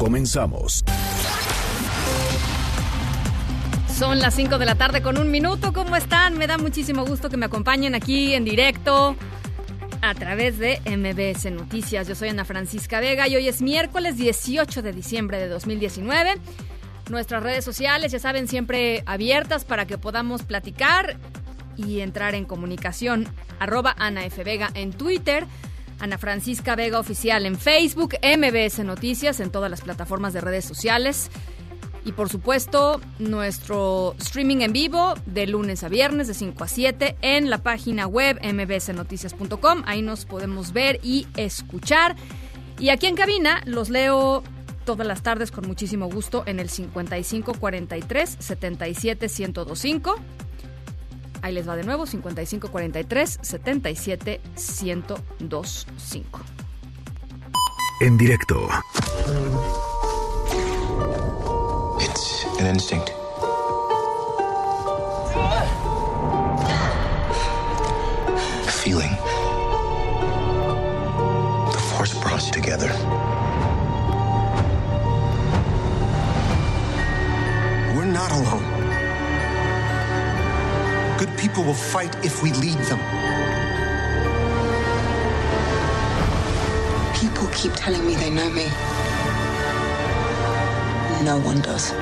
Comenzamos. Son las 5 de la tarde con un minuto. ¿Cómo están? Me da muchísimo gusto que me acompañen aquí en directo a través de MBS Noticias. Yo soy Ana Francisca Vega y hoy es miércoles 18 de diciembre de 2019. Nuestras redes sociales, ya saben, siempre abiertas para que podamos platicar y entrar en comunicación. Arroba Ana F. Vega en Twitter. Ana Francisca Vega Oficial en Facebook, MBS Noticias en todas las plataformas de redes sociales. Y por supuesto, nuestro streaming en vivo de lunes a viernes de 5 a 7 en la página web mbsnoticias.com. Ahí nos podemos ver y escuchar. Y aquí en cabina los leo todas las tardes con muchísimo gusto en el 5543 77 1025. Ahí les va de nuevo, 5543 77 1025. En directo It's an instinct. A feeling. The force brought us together. We're not alone. Good people will fight if we lead them. People keep telling me they know me. No one does.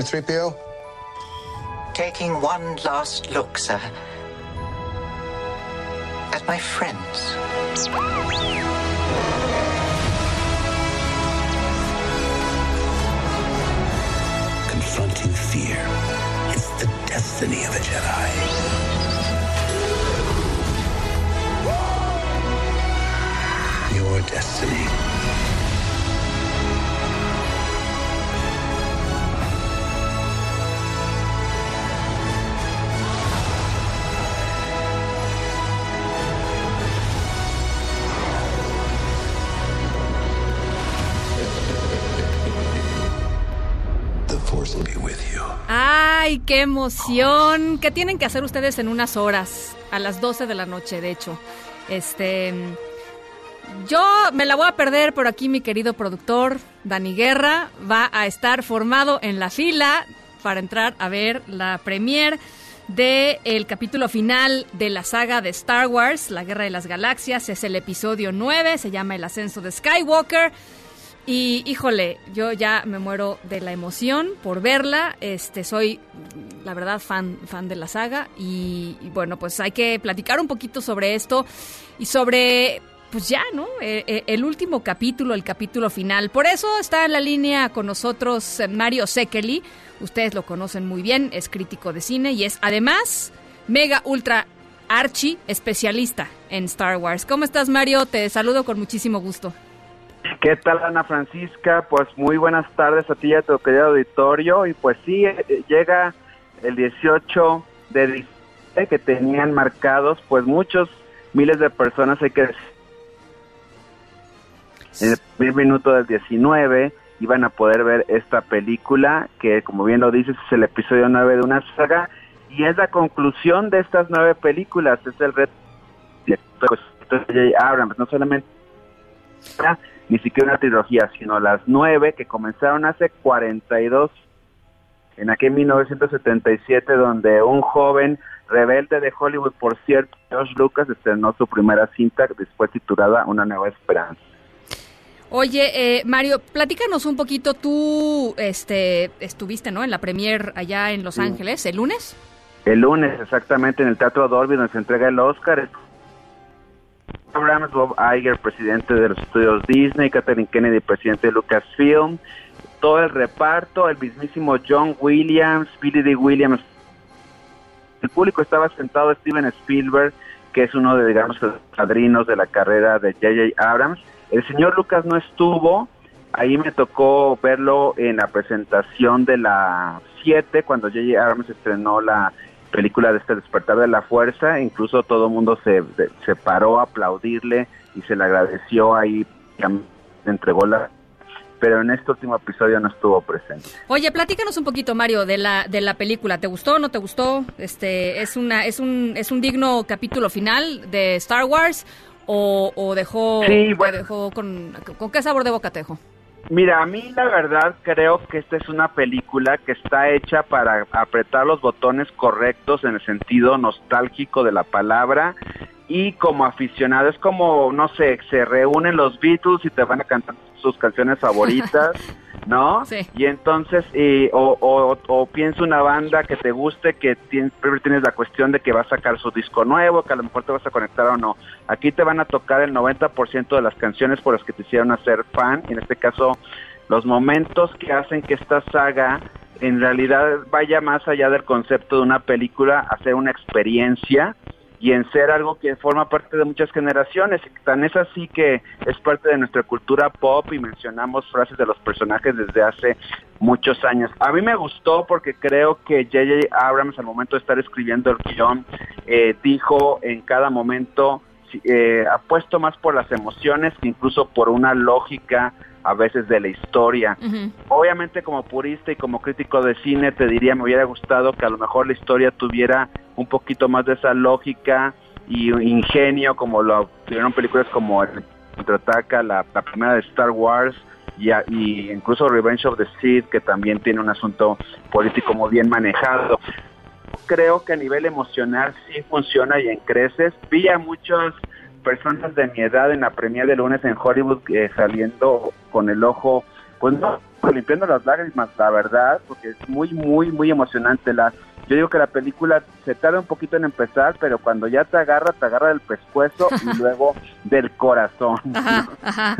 Are you doing there, 3PO? Taking one last look, sir. At my friends. Confronting fear is the destiny of a Jedi. ¡Ay, qué emoción! ¿Qué tienen que hacer ustedes en unas horas? A las 12 de la noche, de hecho. Este. Yo me la voy a perder, pero aquí mi querido productor, Dani Guerra, va a estar formado en la fila para entrar a ver la premier del el capítulo final de la saga de Star Wars, La Guerra de las Galaxias. Es el episodio 9, se llama El Ascenso de Skywalker. Y híjole, yo ya me muero de la emoción por verla. Este, soy, la verdad, fan, fan de la saga. Y, bueno, pues hay que platicar un poquito sobre esto y sobre, pues ya, ¿no? Eh, eh, el último capítulo, el capítulo final. Por eso está en la línea con nosotros Mario Sekeli. Ustedes lo conocen muy bien, es crítico de cine y es además mega ultra archi especialista en Star Wars. ¿Cómo estás, Mario? Te saludo con muchísimo gusto. ¿Qué tal, Ana Francisca? Pues muy buenas tardes a ti y a tu querido auditorio. Y pues sí, eh, llega el 18 de diciembre que tenían marcados pues muchos miles de personas, hay que decir. En el primer minuto del 19 iban a poder ver esta película que, como bien lo dices, es el episodio 9 de una saga y es la conclusión de estas nueve películas. Es el reto de J.J. Abrams, no solamente ni siquiera una trilogía, sino las nueve que comenzaron hace 42 en aquel 1977 donde un joven rebelde de Hollywood, por cierto, George Lucas, estrenó su primera cinta después titulada Una nueva esperanza. Oye, eh, Mario, platícanos un poquito. Tú este, estuviste ¿no? en la premier allá en Los Ángeles el lunes. El lunes, exactamente, en el Teatro Dolby, donde se entrega el Oscar. Abrams, Bob Iger, presidente de los estudios Disney, Catherine Kennedy, presidente de Lucasfilm, todo el reparto, el mismísimo John Williams, Billy D. Williams. El público estaba sentado Steven Spielberg, que es uno de, digamos, los padrinos de la carrera de J.J. Abrams. El señor Lucas no estuvo, ahí me tocó verlo en la presentación de la 7, cuando J.J. Abrams estrenó la película de este despertar de la fuerza, incluso todo el mundo se, se paró a aplaudirle y se le agradeció ahí, entregó la pero en este último episodio no estuvo presente. Oye, platícanos un poquito, Mario, de la de la película. ¿Te gustó? ¿No te gustó? Este es una es un es un digno capítulo final de Star Wars o, o dejó sí, bueno. dejó con con qué sabor de boca te dejó? Mira, a mí la verdad creo que esta es una película que está hecha para apretar los botones correctos en el sentido nostálgico de la palabra y como aficionado es como, no sé, se reúnen los Beatles y te van a cantar sus canciones favoritas, ¿no? Sí. Y entonces, eh, o, o, o, piensa una banda que te guste, que tienes, tienes la cuestión de que va a sacar su disco nuevo, que a lo mejor te vas a conectar o no. Aquí te van a tocar el 90% de las canciones por las que te hicieron hacer fan, en este caso, los momentos que hacen que esta saga en realidad vaya más allá del concepto de una película, hacer una experiencia y en ser algo que forma parte de muchas generaciones. Tan es así que es parte de nuestra cultura pop y mencionamos frases de los personajes desde hace muchos años. A mí me gustó porque creo que J.J. Abrams al momento de estar escribiendo el guion eh, dijo en cada momento eh, apuesto más por las emociones que incluso por una lógica a veces de la historia. Uh -huh. Obviamente como purista y como crítico de cine te diría me hubiera gustado que a lo mejor la historia tuviera un poquito más de esa lógica y ingenio como lo tuvieron películas como el contraataca la, la primera de Star Wars y, y, incluso Revenge of the Sith que también tiene un asunto político muy bien manejado creo que a nivel emocional sí funciona y en creces vi a muchos personas de mi edad en la premiere de lunes en Hollywood eh, saliendo con el ojo, pues no, limpiando las lágrimas, la verdad, porque es muy, muy, muy emocionante. La, yo digo que la película se tarda un poquito en empezar, pero cuando ya te agarra, te agarra del pescuezo y luego del corazón. Ajá, ajá.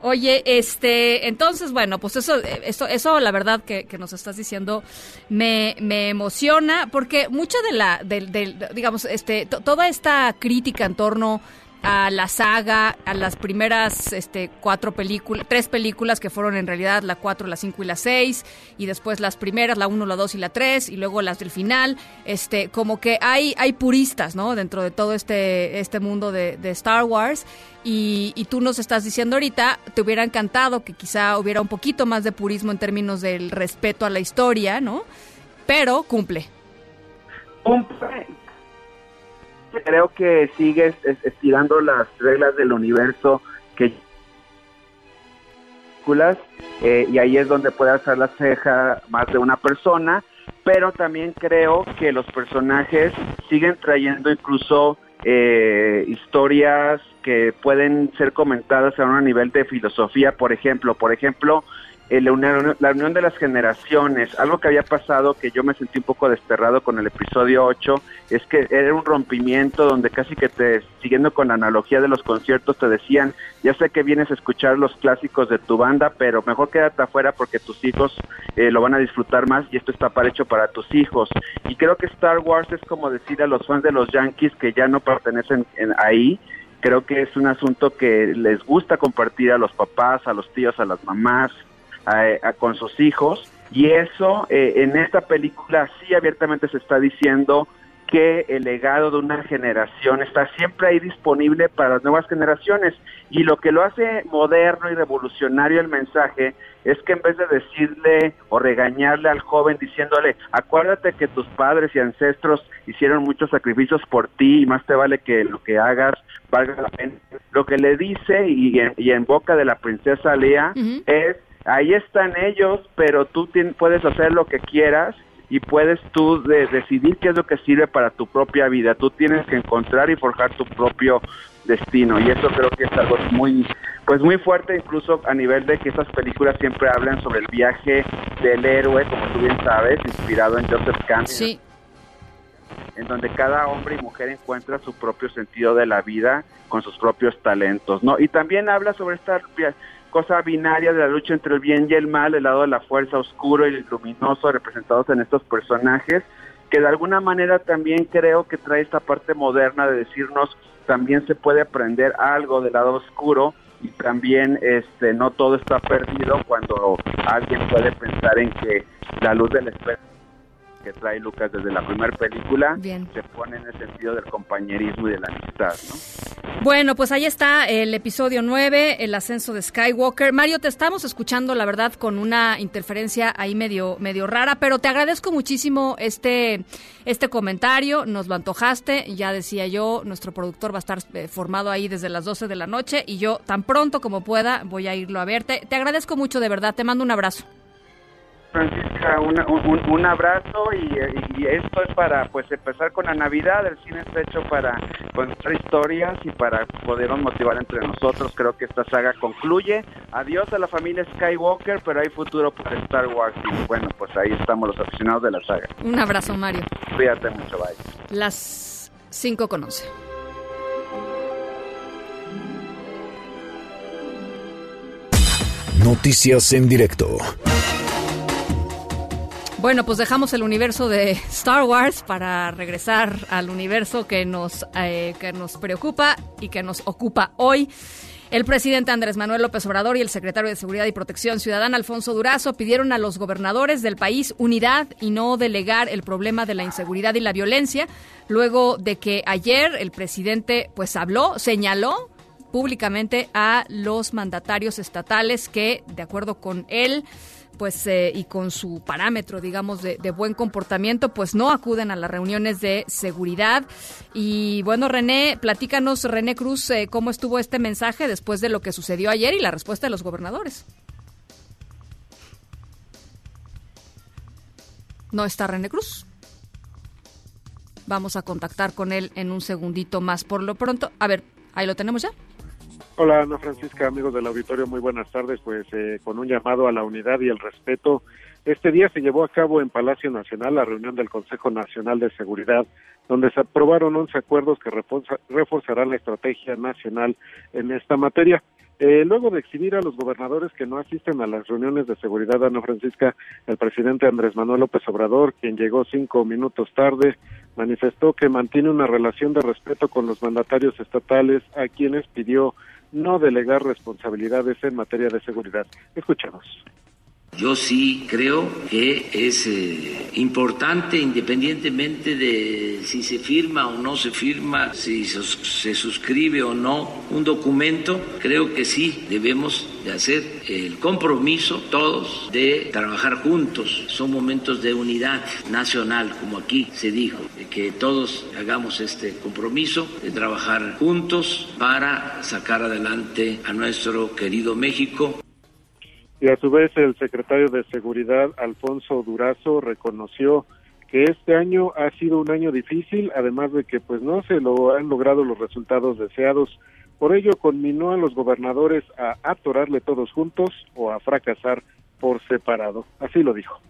Oye, este, entonces, bueno, pues eso, eso, eso la verdad que, que nos estás diciendo me, me emociona, porque mucha de la, del, del digamos, este, toda esta crítica en torno a la saga, a las primeras este, cuatro películas, tres películas que fueron en realidad la cuatro, la cinco y la seis, y después las primeras, la uno, la dos y la tres, y luego las del final, este, como que hay, hay puristas, ¿no? Dentro de todo este, este mundo de, de Star Wars, y, y, tú nos estás diciendo ahorita, te hubiera encantado que quizá hubiera un poquito más de purismo en términos del respeto a la historia, ¿no? Pero cumple. Cumple, creo que sigues estirando las reglas del universo que eh, y ahí es donde puede hacer la ceja más de una persona, pero también creo que los personajes siguen trayendo incluso eh, historias que pueden ser comentadas a un nivel de filosofía, por ejemplo, por ejemplo, la unión, la unión, de las generaciones, algo que había pasado que yo me sentí un poco desterrado con el episodio 8, es que era un rompimiento donde casi que te, siguiendo con la analogía de los conciertos, te decían, ya sé que vienes a escuchar los clásicos de tu banda, pero mejor quédate afuera porque tus hijos eh, lo van a disfrutar más y esto está para hecho para tus hijos. Y creo que Star Wars es como decir a los fans de los Yankees que ya no pertenecen en, ahí, creo que es un asunto que les gusta compartir a los papás, a los tíos, a las mamás, a, a, con sus hijos y eso eh, en esta película sí abiertamente se está diciendo que el legado de una generación está siempre ahí disponible para las nuevas generaciones y lo que lo hace moderno y revolucionario el mensaje es que en vez de decirle o regañarle al joven diciéndole acuérdate que tus padres y ancestros hicieron muchos sacrificios por ti y más te vale que lo que hagas valga la pena lo que le dice y en, y en boca de la princesa Lea uh -huh. es ahí están ellos, pero tú puedes hacer lo que quieras y puedes tú decidir qué es lo que sirve para tu propia vida. Tú tienes que encontrar y forjar tu propio destino y eso creo que es algo muy pues muy fuerte incluso a nivel de que esas películas siempre hablan sobre el viaje del héroe como tú bien sabes inspirado en Joseph Campbell sí. en donde cada hombre y mujer encuentra su propio sentido de la vida con sus propios talentos no y también habla sobre esta cosa binaria de la lucha entre el bien y el mal el lado de la fuerza oscuro y el luminoso representados en estos personajes que de alguna manera también creo que trae esta parte moderna de decirnos también se puede aprender algo del lado oscuro y también este no todo está perdido cuando alguien puede pensar en que la luz del espejo que trae Lucas desde la primera película se pone en el sentido del compañerismo y de la amistad, ¿no? Bueno, pues ahí está el episodio 9, el ascenso de Skywalker. Mario, te estamos escuchando, la verdad, con una interferencia ahí medio, medio rara, pero te agradezco muchísimo este, este comentario, nos lo antojaste, ya decía yo, nuestro productor va a estar eh, formado ahí desde las 12 de la noche y yo tan pronto como pueda voy a irlo a verte. Te agradezco mucho, de verdad, te mando un abrazo. Francisca, un, abrazo y, esto es para pues empezar con la Navidad, el cine está hecho para contar historias y para podernos motivar entre nosotros, creo que esta saga concluye, adiós a la familia Skywalker, pero hay futuro para Star Wars y bueno, pues ahí estamos los aficionados de la saga. Un abrazo Mario. Cuídate mucho, bye. Las 5 con 11. Noticias en directo. Bueno, pues dejamos el universo de Star Wars para regresar al universo que nos, eh, que nos preocupa y que nos ocupa hoy. El presidente Andrés Manuel López Obrador y el secretario de Seguridad y Protección Ciudadana Alfonso Durazo pidieron a los gobernadores del país unidad y no delegar el problema de la inseguridad y la violencia, luego de que ayer el presidente pues habló, señaló públicamente a los mandatarios estatales que, de acuerdo con él, pues eh, y con su parámetro, digamos, de, buen comportamiento, pues no acuden a las reuniones de seguridad. Y bueno, René, platícanos, René Cruz, eh, cómo estuvo este mensaje después de lo que sucedió ayer y la respuesta de los gobernadores. ¿No está René Cruz? Vamos a contactar con él en un segundito más. Por lo pronto, a ver, ahí lo tenemos ya. Hola Ana Francisca, amigos del auditorio, muy buenas tardes. Pues eh, con un llamado a la unidad y el respeto, este día se llevó a cabo en Palacio Nacional la reunión del Consejo Nacional de Seguridad, donde se aprobaron 11 acuerdos que reforzarán la estrategia nacional en esta materia. Eh, luego de exhibir a los gobernadores que no asisten a las reuniones de seguridad, Ana Francisca, el presidente Andrés Manuel López Obrador, quien llegó cinco minutos tarde, manifestó que mantiene una relación de respeto con los mandatarios estatales, a quienes pidió no delegar responsabilidades en materia de seguridad. Escuchamos. Yo sí creo que es eh, importante, independientemente de si se firma o no se firma, si se suscribe o no un documento, creo que sí debemos de hacer el compromiso todos de trabajar juntos. Son momentos de unidad nacional, como aquí se dijo, que todos hagamos este compromiso de trabajar juntos para sacar adelante a nuestro querido México. Y a su vez el secretario de Seguridad, Alfonso Durazo, reconoció que este año ha sido un año difícil, además de que pues no se lo han logrado los resultados deseados. Por ello conminó a los gobernadores a atorarle todos juntos o a fracasar por separado. Así lo dijo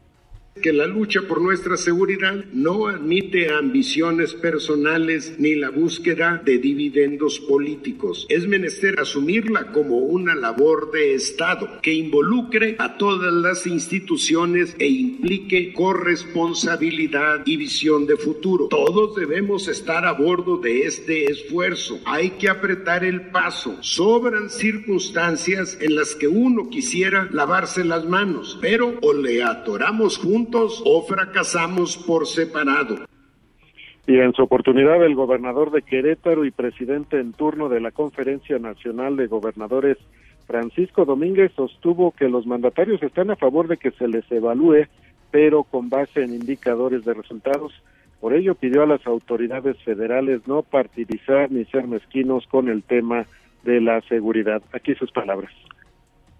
que la lucha por nuestra seguridad no admite ambiciones personales ni la búsqueda de dividendos políticos. Es menester asumirla como una labor de Estado que involucre a todas las instituciones e implique corresponsabilidad y visión de futuro. Todos debemos estar a bordo de este esfuerzo. Hay que apretar el paso. Sobran circunstancias en las que uno quisiera lavarse las manos, pero o le atoramos juntos o fracasamos por separado. Y en su oportunidad, el gobernador de Querétaro y presidente en turno de la Conferencia Nacional de Gobernadores, Francisco Domínguez, sostuvo que los mandatarios están a favor de que se les evalúe, pero con base en indicadores de resultados. Por ello, pidió a las autoridades federales no partidizar ni ser mezquinos con el tema de la seguridad. Aquí sus palabras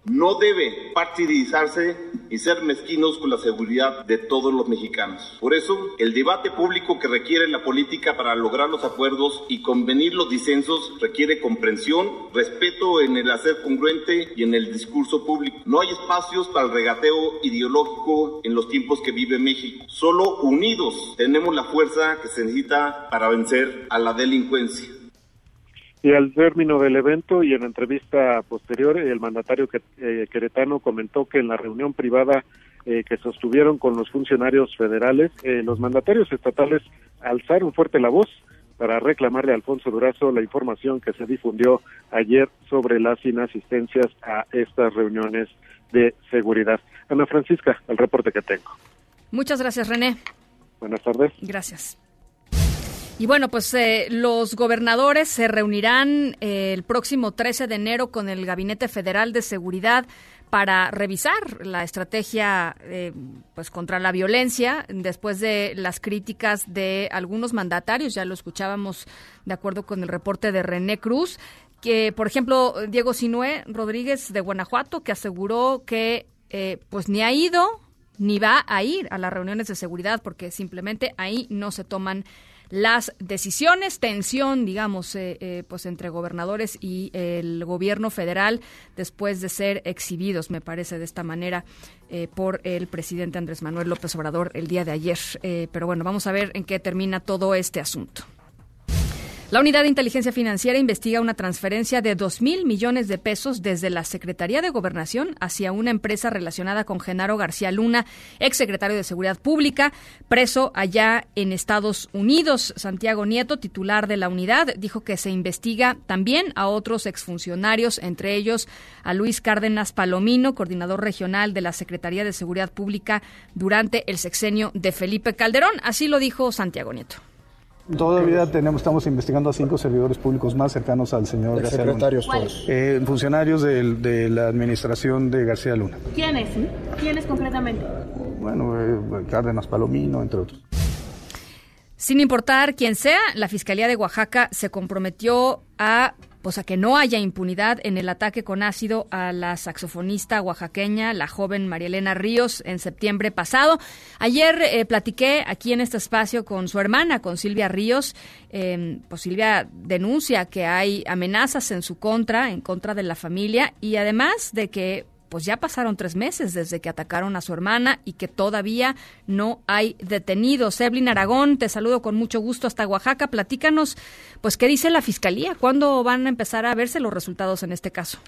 no debe partidizarse y ser mezquinos con la seguridad de todos los mexicanos. Por eso, el debate público que requiere la política para lograr los acuerdos y convenir los disensos requiere comprensión, respeto en el hacer congruente y en el discurso público. No hay espacios para el regateo ideológico en los tiempos que vive México. Solo unidos tenemos la fuerza que se necesita para vencer a la delincuencia. Y al término del evento y en entrevista posterior, el mandatario eh, queretano comentó que en la reunión privada eh, que sostuvieron con los funcionarios federales, eh, los mandatarios estatales alzaron fuerte la voz para reclamarle a Alfonso Durazo la información que se difundió ayer sobre las inasistencias a estas reuniones de seguridad. Ana Francisca, el reporte que tengo. Muchas gracias, René. Buenas tardes. Gracias. Y bueno, pues eh, los gobernadores se reunirán eh, el próximo 13 de enero con el Gabinete Federal de Seguridad para revisar la estrategia eh, pues contra la violencia después de las críticas de algunos mandatarios. Ya lo escuchábamos de acuerdo con el reporte de René Cruz que por ejemplo Diego Sinué Rodríguez de Guanajuato que aseguró que pues ni ha ido ni va a ir a las reuniones de seguridad porque simplemente ahí no se toman las decisiones, tensión, digamos, eh, eh, pues entre gobernadores y el gobierno federal después de ser exhibidos, me parece, de esta manera eh, por el presidente Andrés Manuel López Obrador el día de ayer. pero bueno, vamos a ver en qué termina todo este asunto. La Unidad de Inteligencia Financiera investiga una transferencia de 2 mil millones de pesos desde la Secretaría de Gobernación hacia una empresa relacionada con Genaro García Luna, exsecretario de Seguridad Pública, preso allá en Estados Unidos. Santiago Nieto, titular de la unidad, dijo que se investiga también a otros exfuncionarios, entre ellos a Luis Cárdenas Palomino, coordinador regional de la Secretaría de Seguridad Pública durante el sexenio de Felipe Calderón. Así lo dijo Santiago Nieto. Todavía tenemos, estamos investigando a cinco servidores públicos más cercanos al señor García Luna. todos? Eh, funcionarios de, de, la administración de García Luna. ¿Quiénes? ¿Quiénes concretamente? Bueno, eh, Cárdenas Palomino, entre otros. Sin importar quién sea, la Fiscalía de Oaxaca se comprometió a pues a que no haya impunidad en el ataque con ácido a la saxofonista oaxaqueña, la joven María Elena Ríos, en septiembre pasado. Ayer eh, platiqué aquí en este espacio con su hermana, con Silvia Ríos. Eh, pues Silvia denuncia que hay amenazas en su contra, en contra de la familia, y además de que pues ya pasaron tres meses desde que atacaron a su hermana y que todavía no hay detenidos. Evelyn Aragón, te saludo con mucho gusto hasta Oaxaca. Platícanos, pues, ¿qué dice la Fiscalía? ¿Cuándo van a empezar a verse los resultados en este caso?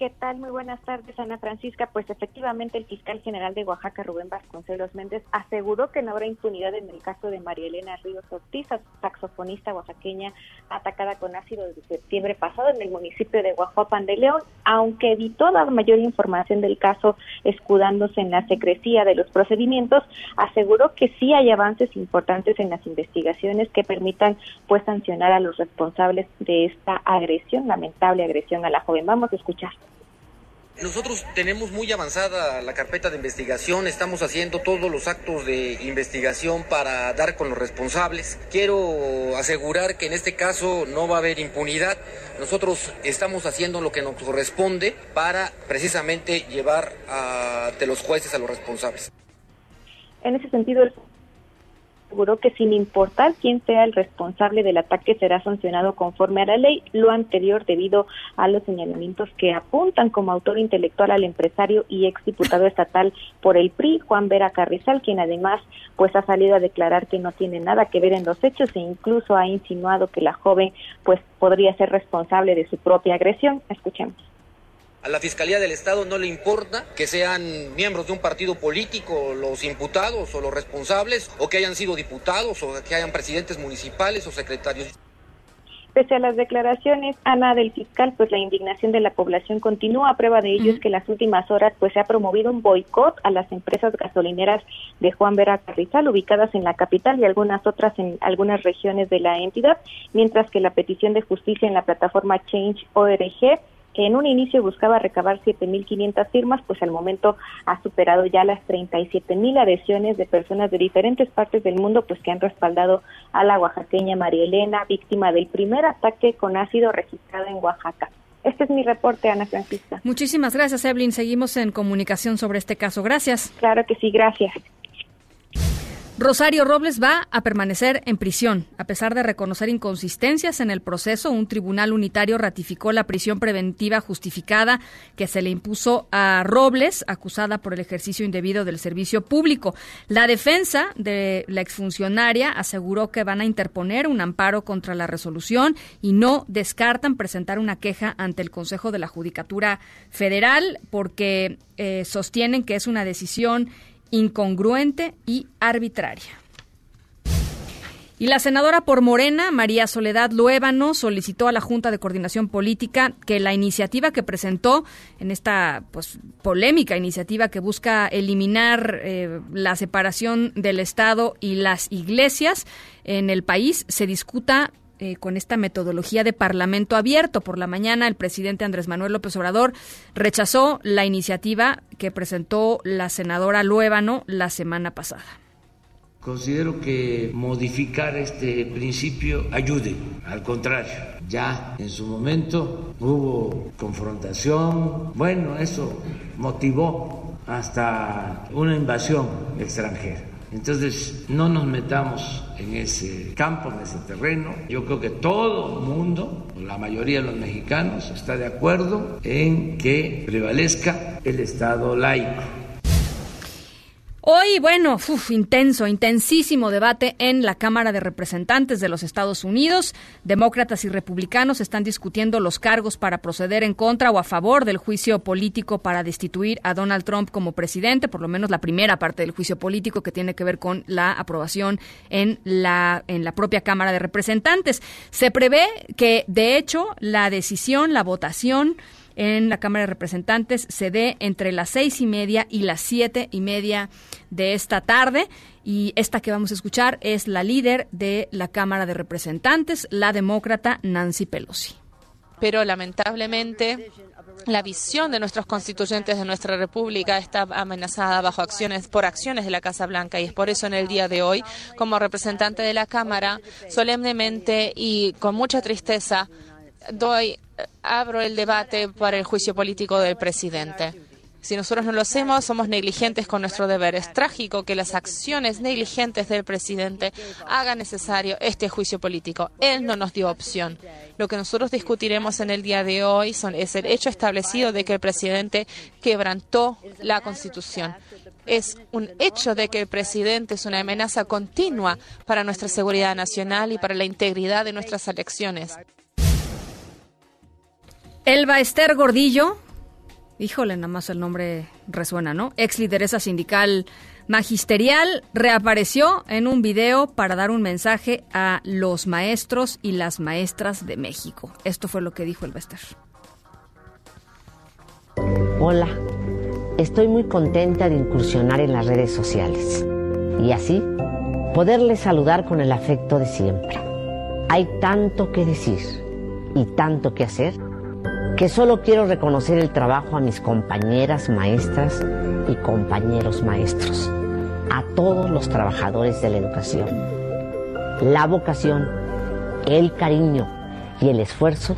¿Qué tal? Muy buenas tardes, Ana Francisca. Pues efectivamente el fiscal general de Oaxaca, Rubén Vasconcelos Méndez, aseguró que no habrá impunidad en el caso de María Elena Ríos Ortiz, saxofonista oaxaqueña atacada con ácido desde septiembre pasado en el municipio de Guajuapan de León, aunque evitó dar mayor información del caso escudándose en la secrecía de los procedimientos, aseguró que sí hay avances importantes en las investigaciones que permitan pues sancionar a los responsables de esta agresión, lamentable agresión a la joven. Vamos a escuchar. Nosotros tenemos muy avanzada la carpeta de investigación, estamos haciendo todos los actos de investigación para dar con los responsables. Quiero asegurar que en este caso no va a haber impunidad. Nosotros estamos haciendo lo que nos corresponde para precisamente llevar a, de los jueces a los responsables. En ese sentido, el aseguró que sin importar quién sea el responsable del ataque será sancionado conforme a la ley, lo anterior debido a los señalamientos que apuntan como autor intelectual al empresario y exdiputado estatal por el PRI, Juan Vera Carrizal, quien además pues ha salido a declarar que no tiene nada que ver en los hechos e incluso ha insinuado que la joven pues podría ser responsable de su propia agresión. Escuchemos. A la Fiscalía del Estado no le importa que sean miembros de un partido político los imputados o los responsables, o que hayan sido diputados, o que hayan presidentes municipales o secretarios. Pese a las declaraciones, Ana, del fiscal, pues la indignación de la población continúa. A prueba de ello es que en las últimas horas pues se ha promovido un boicot a las empresas gasolineras de Juan Vera Carrizal, ubicadas en la capital y algunas otras en algunas regiones de la entidad, mientras que la petición de justicia en la plataforma Change ORG que en un inicio buscaba recabar 7.500 firmas, pues al momento ha superado ya las 37.000 adhesiones de personas de diferentes partes del mundo, pues que han respaldado a la oaxaqueña María Elena, víctima del primer ataque con ácido registrado en Oaxaca. Este es mi reporte, Ana Francisca. Muchísimas gracias, Evelyn. Seguimos en comunicación sobre este caso. Gracias. Claro que sí, gracias. Rosario Robles va a permanecer en prisión. A pesar de reconocer inconsistencias en el proceso, un tribunal unitario ratificó la prisión preventiva justificada que se le impuso a Robles, acusada por el ejercicio indebido del servicio público. La defensa de la exfuncionaria aseguró que van a interponer un amparo contra la resolución y no descartan presentar una queja ante el Consejo de la Judicatura Federal porque eh, sostienen que es una decisión incongruente y arbitraria. Y la senadora por Morena, María Soledad Luébano, solicitó a la Junta de Coordinación Política que la iniciativa que presentó en esta pues, polémica iniciativa que busca eliminar eh, la separación del Estado y las iglesias en el país se discuta eh, con esta metodología de parlamento abierto. Por la mañana, el presidente Andrés Manuel López Obrador rechazó la iniciativa que presentó la senadora Luébano la semana pasada. Considero que modificar este principio ayude, al contrario, ya en su momento hubo confrontación, bueno, eso motivó hasta una invasión extranjera. Entonces, no nos metamos en ese campo, en ese terreno. Yo creo que todo el mundo, la mayoría de los mexicanos, está de acuerdo en que prevalezca el Estado laico Hoy, bueno, intenso, intensísimo debate en la Cámara de Representantes de los Estados Unidos. Demócratas y republicanos están discutiendo los cargos para proceder en contra o a favor del juicio político para destituir a Donald Trump como presidente, por lo menos la primera parte del juicio político que tiene que ver con la aprobación en la, en la propia Cámara de Representantes. Se prevé que, de hecho, la decisión, la votación, en la Cámara de Representantes se dé entre las seis y media y las siete y media de esta tarde. Y esta que vamos a escuchar es la líder de la Cámara de Representantes, la demócrata Nancy Pelosi. Pero lamentablemente la visión de nuestros constituyentes de nuestra república está amenazada bajo acciones por acciones de la Casa Blanca y es por eso en el día de hoy como representante de la Cámara solemnemente y con mucha tristeza doy abro el debate para el juicio político del presidente. Si nosotros no lo hacemos, somos negligentes con nuestro deber. Es trágico que las acciones negligentes del presidente hagan necesario este juicio político. Él no nos dio opción. Lo que nosotros discutiremos en el día de hoy son, es el hecho establecido de que el presidente quebrantó la Constitución. Es un hecho de que el presidente es una amenaza continua para nuestra seguridad nacional y para la integridad de nuestras elecciones. Elba Esther Gordillo, híjole, nada más el nombre resuena, ¿no? Ex lideresa sindical magisterial, reapareció en un video para dar un mensaje a los maestros y las maestras de México. Esto fue lo que dijo Elba Esther. Hola, estoy muy contenta de incursionar en las redes sociales y así poderles saludar con el afecto de siempre. Hay tanto que decir y tanto que hacer que solo quiero reconocer el trabajo a mis compañeras maestras y compañeros maestros, a todos los trabajadores de la educación. La vocación, el cariño y el esfuerzo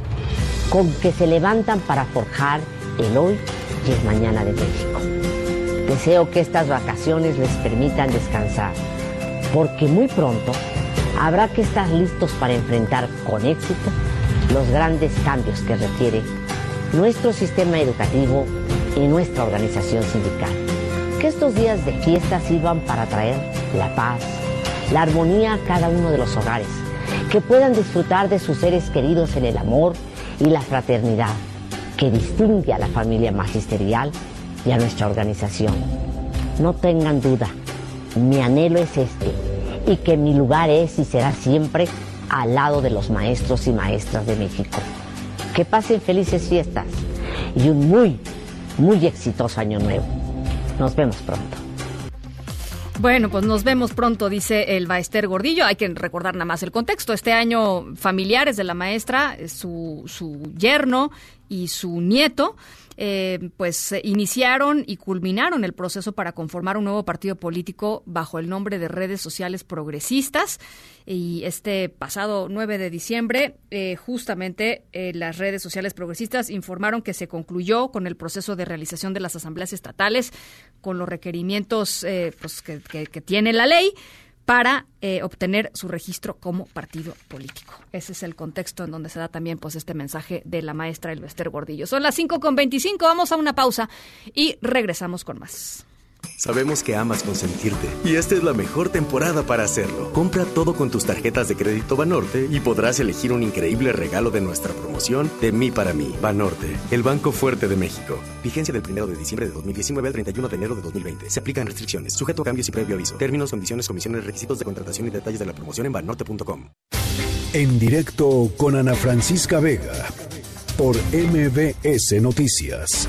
con que se levantan para forjar el hoy y el mañana de México. Deseo que estas vacaciones les permitan descansar, porque muy pronto habrá que estar listos para enfrentar con éxito los grandes cambios que requiere nuestro sistema educativo y nuestra organización sindical. Que estos días de fiesta sirvan para traer la paz, la armonía a cada uno de los hogares, que puedan disfrutar de sus seres queridos en el amor y la fraternidad que distingue a la familia magisterial y a nuestra organización. No tengan duda, mi anhelo es este y que mi lugar es y será siempre al lado de los maestros y maestras de México. Que pasen felices fiestas y un muy, muy exitoso año nuevo. Nos vemos pronto. Bueno, pues nos vemos pronto, dice el Baester Gordillo. Hay que recordar nada más el contexto. Este año familiares de la maestra, su, su yerno y su nieto, eh, pues iniciaron y culminaron el proceso para conformar un nuevo partido político bajo el nombre de Redes Sociales Progresistas. Y este pasado 9 de diciembre, eh, justamente eh, las redes sociales progresistas informaron que se concluyó con el proceso de realización de las asambleas estatales con los requerimientos pues, que, que tiene la ley para eh, obtener su registro como partido político. Ese es el contexto en donde se da también pues este mensaje de la maestra Elvester Gordillo. Son las 5 con 25, vamos a una pausa y regresamos con más. Sabemos que amas consentirte y esta es la mejor temporada para hacerlo. Compra todo con tus tarjetas de crédito Banorte y podrás elegir un increíble regalo de nuestra promoción de mí para mí. Banorte, el banco fuerte de México. Vigencia del 1 de diciembre de 2019 al 31 de enero de 2020. Se aplican restricciones, sujeto a cambios y previo aviso. Términos, condiciones, comisiones, requisitos de contratación y detalles de la promoción en banorte.com. En directo con Ana Francisca Vega por MBS Noticias.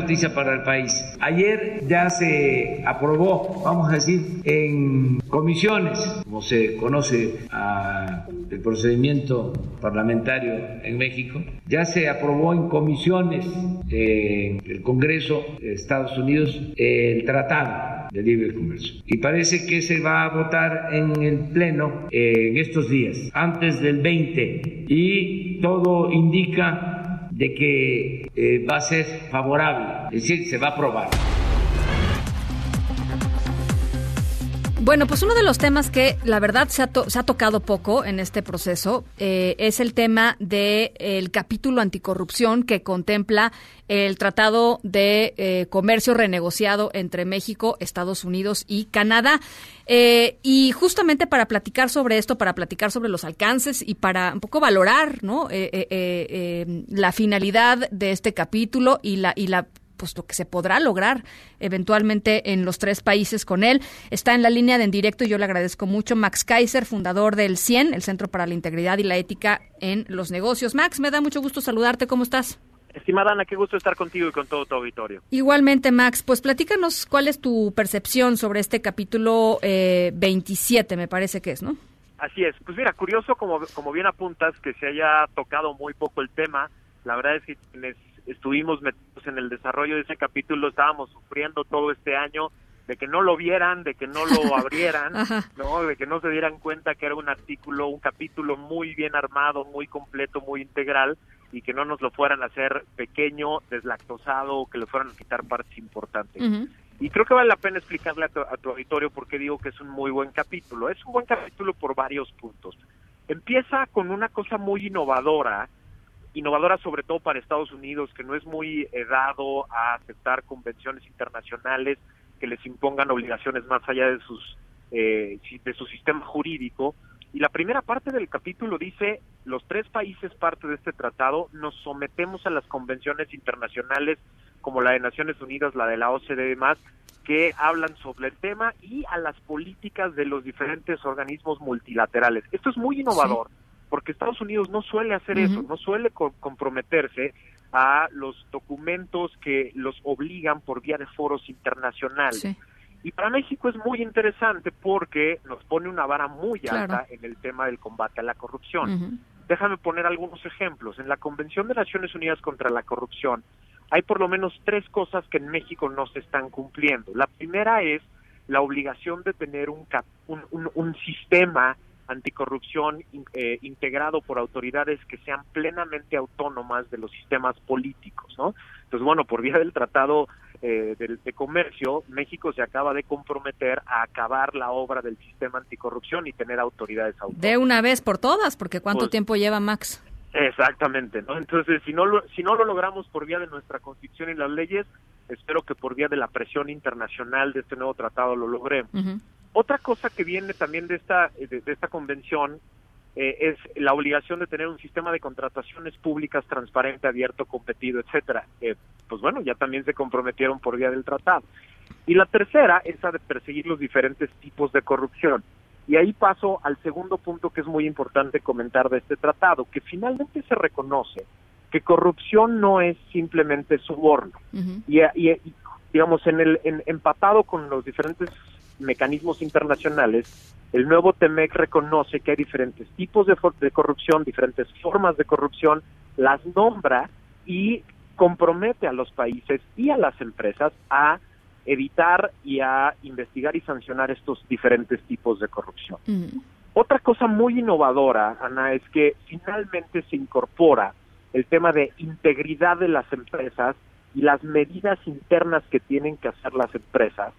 noticia para el país. Ayer ya se aprobó, vamos a decir, en comisiones, como se conoce a el procedimiento parlamentario en México, ya se aprobó en comisiones en el Congreso de Estados Unidos el Tratado de Libre Comercio. Y parece que se va a votar en el Pleno en estos días, antes del 20. Y todo indica de que eh, va a ser favorable, es decir, se va a aprobar. Bueno, pues uno de los temas que la verdad se ha, tocado poco en este proceso eh, es el tema del el capítulo anticorrupción que contempla el Tratado de eh, Comercio renegociado entre México, Estados Unidos y Canadá. Eh, y justamente para platicar sobre esto, para platicar sobre los alcances y para un poco valorar ¿no? la finalidad de este capítulo y la, y la pues lo que se podrá lograr eventualmente en los tres países con él. Está en la línea de en directo y yo le agradezco mucho. Max Kaiser, fundador del CIEN, el Centro para la Integridad y la Ética en los Negocios. Max, me da mucho gusto saludarte. ¿Cómo estás? Estimada Ana, qué gusto estar contigo y con todo tu auditorio. Igualmente, Max, pues platícanos cuál es tu percepción sobre este capítulo eh, 27, me parece que es, ¿no? Así es. Pues mira, curioso como, como bien apuntas que se haya tocado muy poco el tema. La verdad es que quienes estuvimos metidos en el desarrollo de ese capítulo, estábamos sufriendo todo este año de que no lo vieran, de que no lo abrieran, ¿no? de que no se dieran cuenta que era un artículo, un capítulo muy bien armado, muy completo, muy integral y que no nos lo fueran a hacer pequeño, deslactosado o que le fueran a quitar partes importantes. Y creo que vale la pena explicarle a tu, a tu auditorio por qué digo que es un muy buen capítulo. Es un buen capítulo por varios puntos. Empieza con una cosa muy innovadora innovadora sobre todo para Estados Unidos, que no es muy dado a aceptar convenciones internacionales que les impongan obligaciones más allá de sus eh, de su sistema jurídico. Y la primera parte del capítulo dice, los tres países parte de este tratado nos sometemos a las convenciones internacionales como la de Naciones Unidas, la de la OCDE y demás, que hablan sobre el tema y a las políticas de los diferentes organismos multilaterales. Esto es muy innovador porque Estados Unidos no suele hacer eso, no suele comprometerse a los documentos que los obligan por vía de foros internacionales. Y para México es muy interesante porque nos pone una vara muy alta en el tema del combate a la corrupción. Déjame poner algunos ejemplos. En la Convención de Naciones Unidas contra la Corrupción hay por lo menos tres cosas que en México no se están cumpliendo. La primera es la obligación de tener un, un, un sistema anticorrupción eh, integrado por autoridades que sean plenamente autónomas de los sistemas políticos, ¿no? Entonces, bueno, por vía del Tratado eh, de, Comercio, México se acaba de comprometer a acabar la obra del sistema anticorrupción y tener autoridades autónomas. De una vez por todas, porque ¿cuánto pues, tiempo lleva Max? Exactamente, ¿no? Entonces, si no, lo, si no lo logramos por vía de nuestra Constitución y las leyes, espero que por vía de la presión internacional de este nuevo tratado lo logremos. Otra cosa que viene también de esta, de, esta convención eh, es la obligación de tener un sistema de contrataciones públicas transparente, abierto, competido, etcétera. Eh, pues bueno, ya también se comprometieron por vía del tratado. Y la tercera es la de perseguir los diferentes tipos de corrupción. Y ahí paso al segundo punto que es muy importante comentar de este tratado, que finalmente se reconoce que corrupción no es simplemente soborno. y, y, digamos, en el en, empatado con los diferentes mecanismos internacionales, el nuevo TEMEC reconoce que hay diferentes tipos de, de corrupción, diferentes formas de corrupción, las nombra y compromete a los países y a las empresas a evitar y a investigar y sancionar estos diferentes tipos de corrupción. Otra cosa muy innovadora, Ana, es que finalmente se incorpora el tema de integridad de las empresas y las medidas internas que tienen que hacer las empresas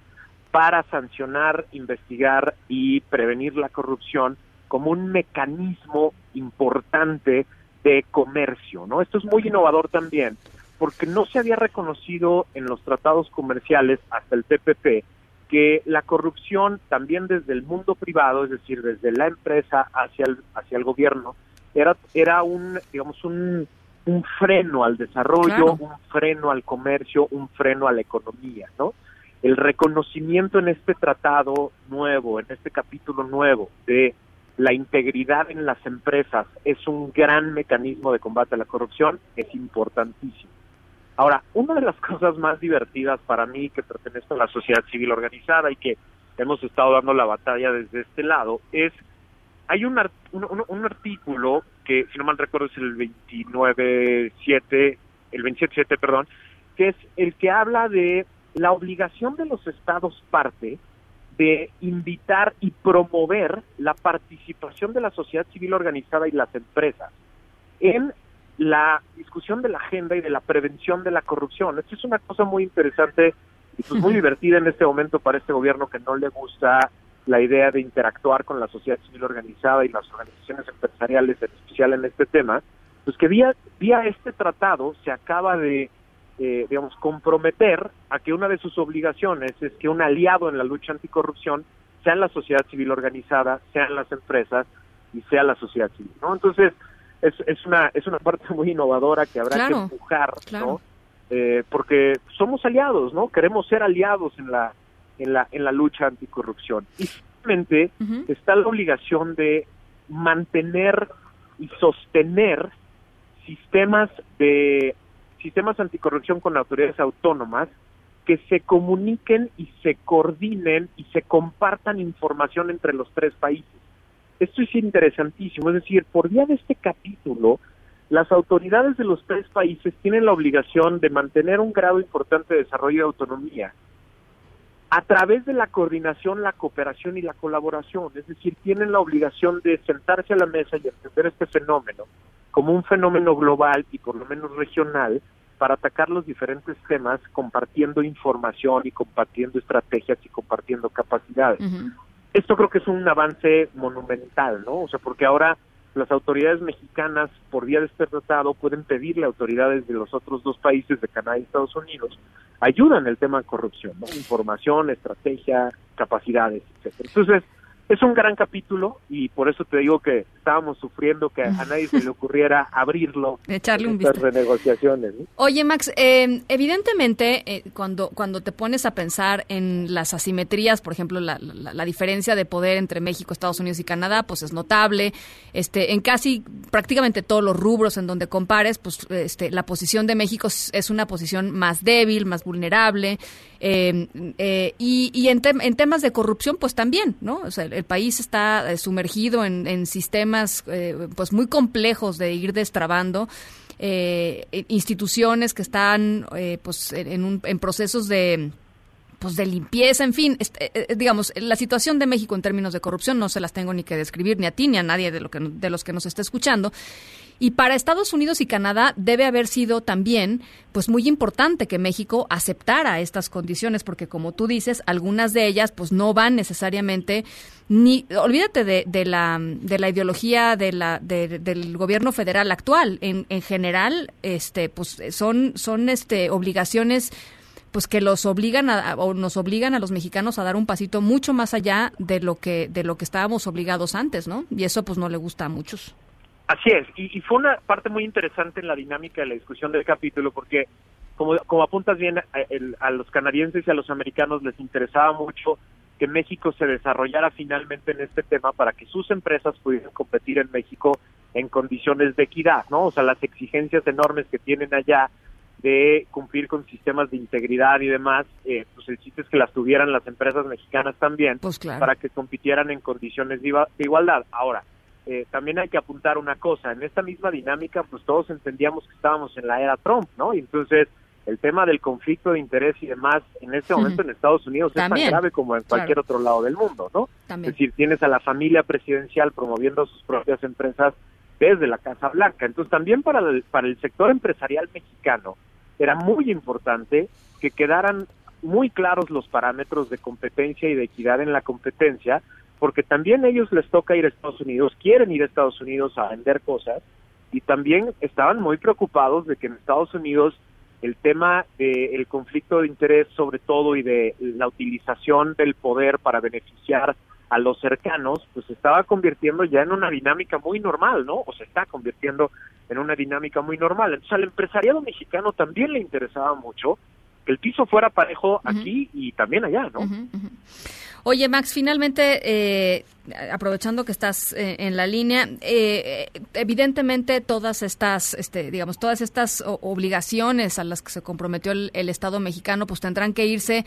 para sancionar, investigar y prevenir la corrupción como un mecanismo importante de comercio, ¿no? Esto es muy innovador también, porque no se había reconocido en los tratados comerciales hasta el TPP que la corrupción también desde el mundo privado, es decir, desde la empresa hacia el hacia el gobierno, era era un digamos un un freno al desarrollo, un freno al comercio, un freno a la economía, ¿no? El reconocimiento en este tratado nuevo, en este capítulo nuevo de la integridad en las empresas es un gran mecanismo de combate a la corrupción, es importantísimo. Ahora, una de las cosas más divertidas para mí que pertenezco a la sociedad civil organizada y que hemos estado dando la batalla desde este lado es hay un, un, artículo que, si no mal recuerdo, es el 29.7, el 27.7, perdón, que es el que habla de la obligación de los estados parte de invitar y promover la participación de la sociedad civil organizada y las empresas en la discusión de la agenda y de la prevención de la corrupción. Esto es una cosa muy interesante y pues muy divertida en este momento para este gobierno que no le gusta la idea de interactuar con la sociedad civil organizada y las organizaciones empresariales, en especial en este tema, pues que vía, vía este tratado se acaba de, eh, digamos, comprometer a que una de sus obligaciones es que un aliado en la lucha anticorrupción sea la sociedad civil organizada, sean las empresas y sea la sociedad civil, ¿no? Entonces, es, es una es una parte muy innovadora que habrá que empujar, ¿no? Eh, porque somos aliados, ¿no? Queremos ser aliados en la en la, en la lucha anticorrupción. Y finalmente está la obligación de mantener y sostener sistemas de sistemas anticorrupción con autoridades autónomas que se comuniquen y se coordinen y se compartan información entre los tres países. Esto es interesantísimo, es decir, por vía de este capítulo, las autoridades de los tres países tienen la obligación de mantener un grado importante de desarrollo y autonomía a través de la coordinación, la cooperación y la colaboración. Es decir, tienen la obligación de sentarse a la mesa y entender este fenómeno como un fenómeno global y por lo menos regional para atacar los diferentes temas compartiendo información y compartiendo estrategias y compartiendo capacidades. Esto creo que es un avance monumental, ¿no? O sea, porque ahora las autoridades mexicanas, por vía de este tratado, pueden pedirle a autoridades de los otros dos países, de Canadá y Estados Unidos, ayuda en el tema de corrupción, ¿no? información, estrategia, capacidades, etcétera. Entonces, es un gran capítulo y por eso te digo que estábamos sufriendo que a nadie se le ocurriera abrirlo. Echarle un vistazo. renegociaciones. Oye, Max, eh, evidentemente, eh, cuando, cuando te pones a pensar en las asimetrías, por ejemplo, la, la, diferencia de poder entre México, Estados Unidos y Canadá, pues es notable. Este, en casi prácticamente todos los rubros en donde compares, pues este, la posición de México es una posición más débil, más vulnerable. Eh, eh, y y en, en, temas de corrupción, pues también, ¿no? O sea, el, país está eh, sumergido en, en sistemas pues muy complejos de ir destrabando. instituciones que están pues en, un, en procesos de pues de limpieza, en fin, digamos, la situación de México en términos de corrupción no se las tengo ni que describir ni a ti ni a nadie de, lo que, de los que nos está escuchando. Y para Estados Unidos y Canadá debe haber sido también pues muy importante que México aceptara estas condiciones porque como tú dices, algunas de ellas pues no van necesariamente ni olvídate de, de la de la ideología de la del gobierno federal actual en, en general este pues son son este obligaciones pues que los obligan a, o nos obligan a los mexicanos a dar un pasito mucho más allá de lo que de lo que estábamos obligados antes, ¿no? Y eso pues no le gusta a muchos. Así es, y, fue una parte muy interesante en la dinámica de la discusión del capítulo, porque como, como apuntas bien, a, a, los canadienses y a los americanos les interesaba mucho que México se desarrollara finalmente en este tema para que sus empresas pudieran competir en México en condiciones de equidad, ¿no? O sea, las exigencias enormes que tienen allá de cumplir con sistemas de integridad y demás, eh, pues el chiste es que las tuvieran las empresas mexicanas también Pues claro. para que compitieran en condiciones de, de igualdad. Ahora, eh, también hay que apuntar una cosa, en esta misma dinámica, pues todos entendíamos que estábamos en la era Trump, ¿no? Y entonces el tema del conflicto de interés y demás en este momento en Estados Unidos es tan grave como en cualquier Claro. otro lado del mundo, ¿no? También. Es decir, tienes a la familia presidencial promoviendo sus propias empresas desde la Casa Blanca. Entonces, también para el, para el sector empresarial mexicano era muy importante que quedaran muy claros los parámetros de competencia y de equidad en la competencia, porque también a ellos les toca ir a Estados Unidos, quieren ir a Estados Unidos a vender cosas, y también estaban muy preocupados de que en Estados Unidos el tema del conflicto de interés sobre todo y de la utilización del poder para beneficiar a los cercanos, pues se estaba convirtiendo ya en una dinámica muy normal, ¿no? O se está convirtiendo en una dinámica muy normal. Entonces al empresariado mexicano también le interesaba mucho que el piso fuera parejo aquí y también allá, ¿no? Oye, Max, finalmente, eh, aprovechando que estás eh, en la línea, eh, evidentemente todas estas, este, digamos, todas estas obligaciones a las que se comprometió el, Estado mexicano, pues tendrán que irse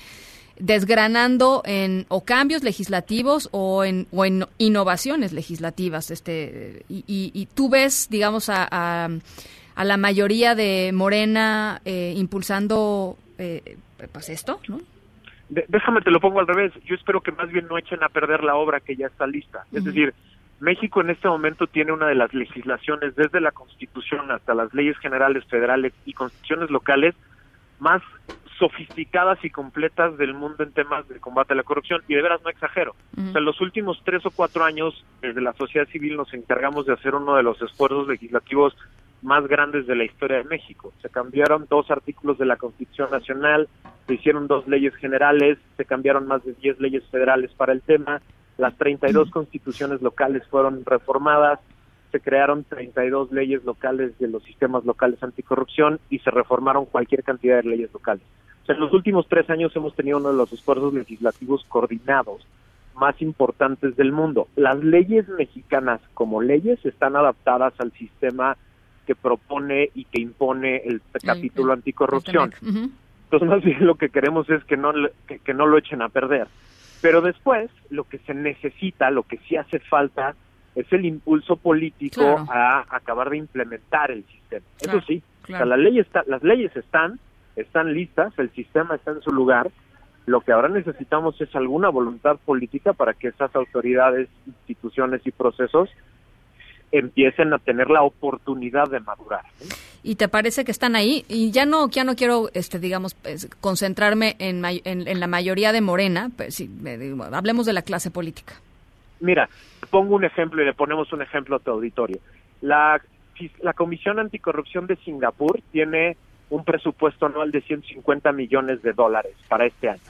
desgranando en o cambios legislativos o en, o en innovaciones legislativas. Este, y, y- y tú ves, digamos, a, a, a la mayoría de Morena eh, impulsando eh, pues esto, ¿no? De- déjame te lo pongo al revés. Yo espero que más bien no echen a perder la obra que ya está lista. Es decir, México en este momento tiene una de las legislaciones, desde la Constitución hasta las leyes generales federales y constituciones locales, más sofisticadas y completas del mundo en temas de combate a la corrupción. Y de veras no exagero. O sea, en los últimos tres o cuatro años, desde la sociedad civil nos encargamos de hacer uno de los esfuerzos legislativos más grandes de la historia de México. Se cambiaron dos artículos de la Constitución Nacional, se hicieron dos leyes generales, se cambiaron más de 10 leyes federales para el tema, las 32 constituciones locales fueron reformadas, se crearon 32 leyes locales de los sistemas locales anticorrupción y se reformaron cualquier cantidad de leyes locales. O sea, en los últimos tres años hemos tenido uno de los esfuerzos legislativos coordinados más importantes del mundo. Las leyes mexicanas como leyes están adaptadas al sistema que propone y que impone el capítulo anticorrupción. Entonces, más bien lo que queremos es que no, que, que no lo echen a perder. Pero después, lo que se necesita, lo que sí hace falta, es el impulso político Claro. a acabar de implementar el sistema. Claro, Eso sí, claro. o sea, la ley está, las leyes están, están listas, el sistema está en su lugar. Lo que ahora necesitamos es alguna voluntad política para que esas autoridades, instituciones y procesos empiecen a tener la oportunidad de madurar. ¿no? y te parece que están ahí y ya no ya no quiero este digamos pues, concentrarme en, may- en, en la mayoría de Morena pues, sí, me digo, hablemos de la clase política Mira, pongo un ejemplo y le ponemos un ejemplo a tu auditorio. La, la Comisión Anticorrupción de Singapur tiene un presupuesto anual de 150 millones de dólares para este año.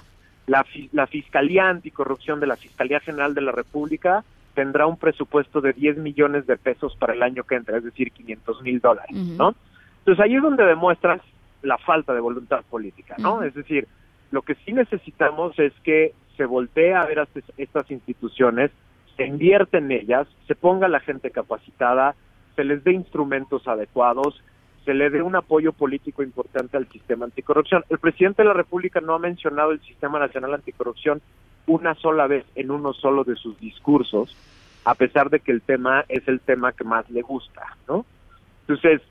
La, la Fiscalía Anticorrupción de la Fiscalía General de la República tendrá un presupuesto de 10 millones de pesos para el año que entra, es decir, 500 mil dólares. ¿no? Entonces ahí es donde demuestras la falta de voluntad política, ¿no? Es decir, lo que sí necesitamos es que se voltee a ver a estas instituciones, se invierte en ellas, se ponga la gente capacitada, se les dé instrumentos adecuados, se le dé un apoyo político importante al sistema anticorrupción. El presidente de la República no ha mencionado el Sistema Nacional Anticorrupción una sola vez en uno solo de sus discursos, a pesar de que el tema es el tema que más le gusta, ¿no? Entonces,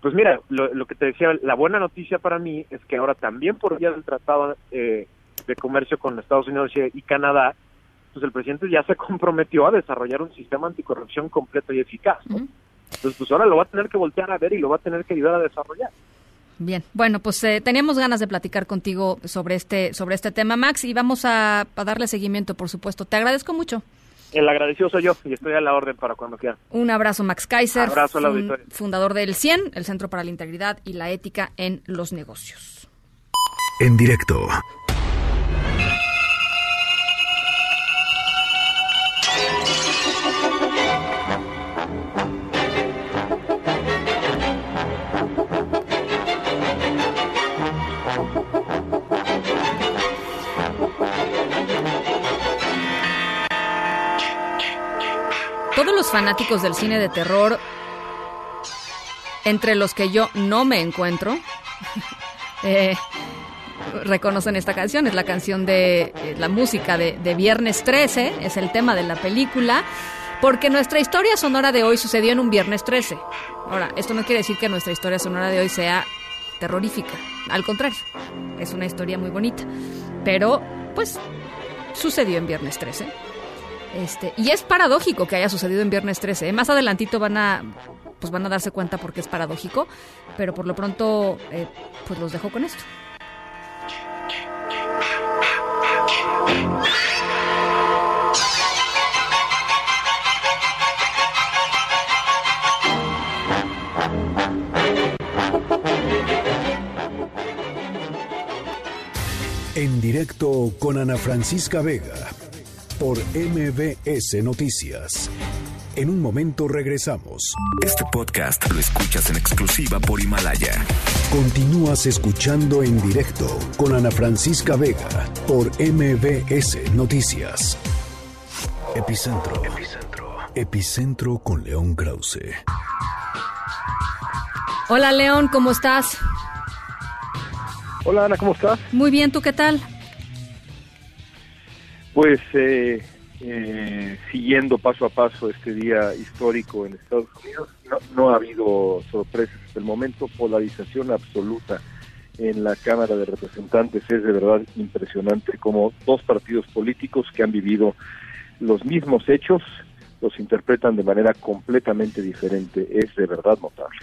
pues mira, lo, lo que te decía, la buena noticia para mí es que ahora también por vía del Tratado eh, de Comercio con Estados Unidos y, Canadá, pues el presidente ya se comprometió a desarrollar un sistema anticorrupción completo y eficaz, ¿no? Entonces, pues ahora lo va a tener que voltear a ver y lo va a tener que ayudar a desarrollar. Bien bueno pues eh, teníamos ganas de platicar contigo sobre este sobre este tema Max y vamos a, a darle seguimiento por supuesto te agradezco mucho El agradecido soy yo y estoy a la orden para cuando quieran. un abrazo Max Kaiser Abrazo al fundador del CIEN el Centro para la Integridad y la Ética en los Negocios En directo. Fanáticos del cine de terror entre los que yo no me encuentro. eh, reconocen esta canción, es la canción de eh, la música de, de Viernes 13, es el tema de la película. Porque nuestra historia sonora de hoy sucedió en un viernes 13. Ahora, esto no quiere decir que nuestra historia sonora de hoy sea terrorífica. Al contrario, es una historia muy bonita. Pero, pues, sucedió en viernes 13. Este, y es paradójico que haya sucedido en viernes 13. ¿eh? Más adelantito van a, pues van a darse cuenta porque es paradójico. Pero por lo pronto, eh, pues los dejo con esto. En directo con Ana Francisca Vega por MBS Noticias. En un momento regresamos. Este podcast lo escuchas en exclusiva por Himalaya. Continúas escuchando en directo con Ana Francisca Vega por MBS Noticias. Epicentro. Epicentro. Epicentro con León Krause. Hola León, ¿cómo estás? Hola Ana, ¿cómo estás? Muy bien, ¿tú qué tal? Pues eh, eh, siguiendo paso a paso este día histórico en Estados Unidos, no, no ha habido sorpresas hasta el momento, polarización absoluta en la Cámara de Representantes. Es de verdad impresionante como dos partidos políticos que han vivido los mismos hechos los interpretan de manera completamente diferente. Es de verdad notable.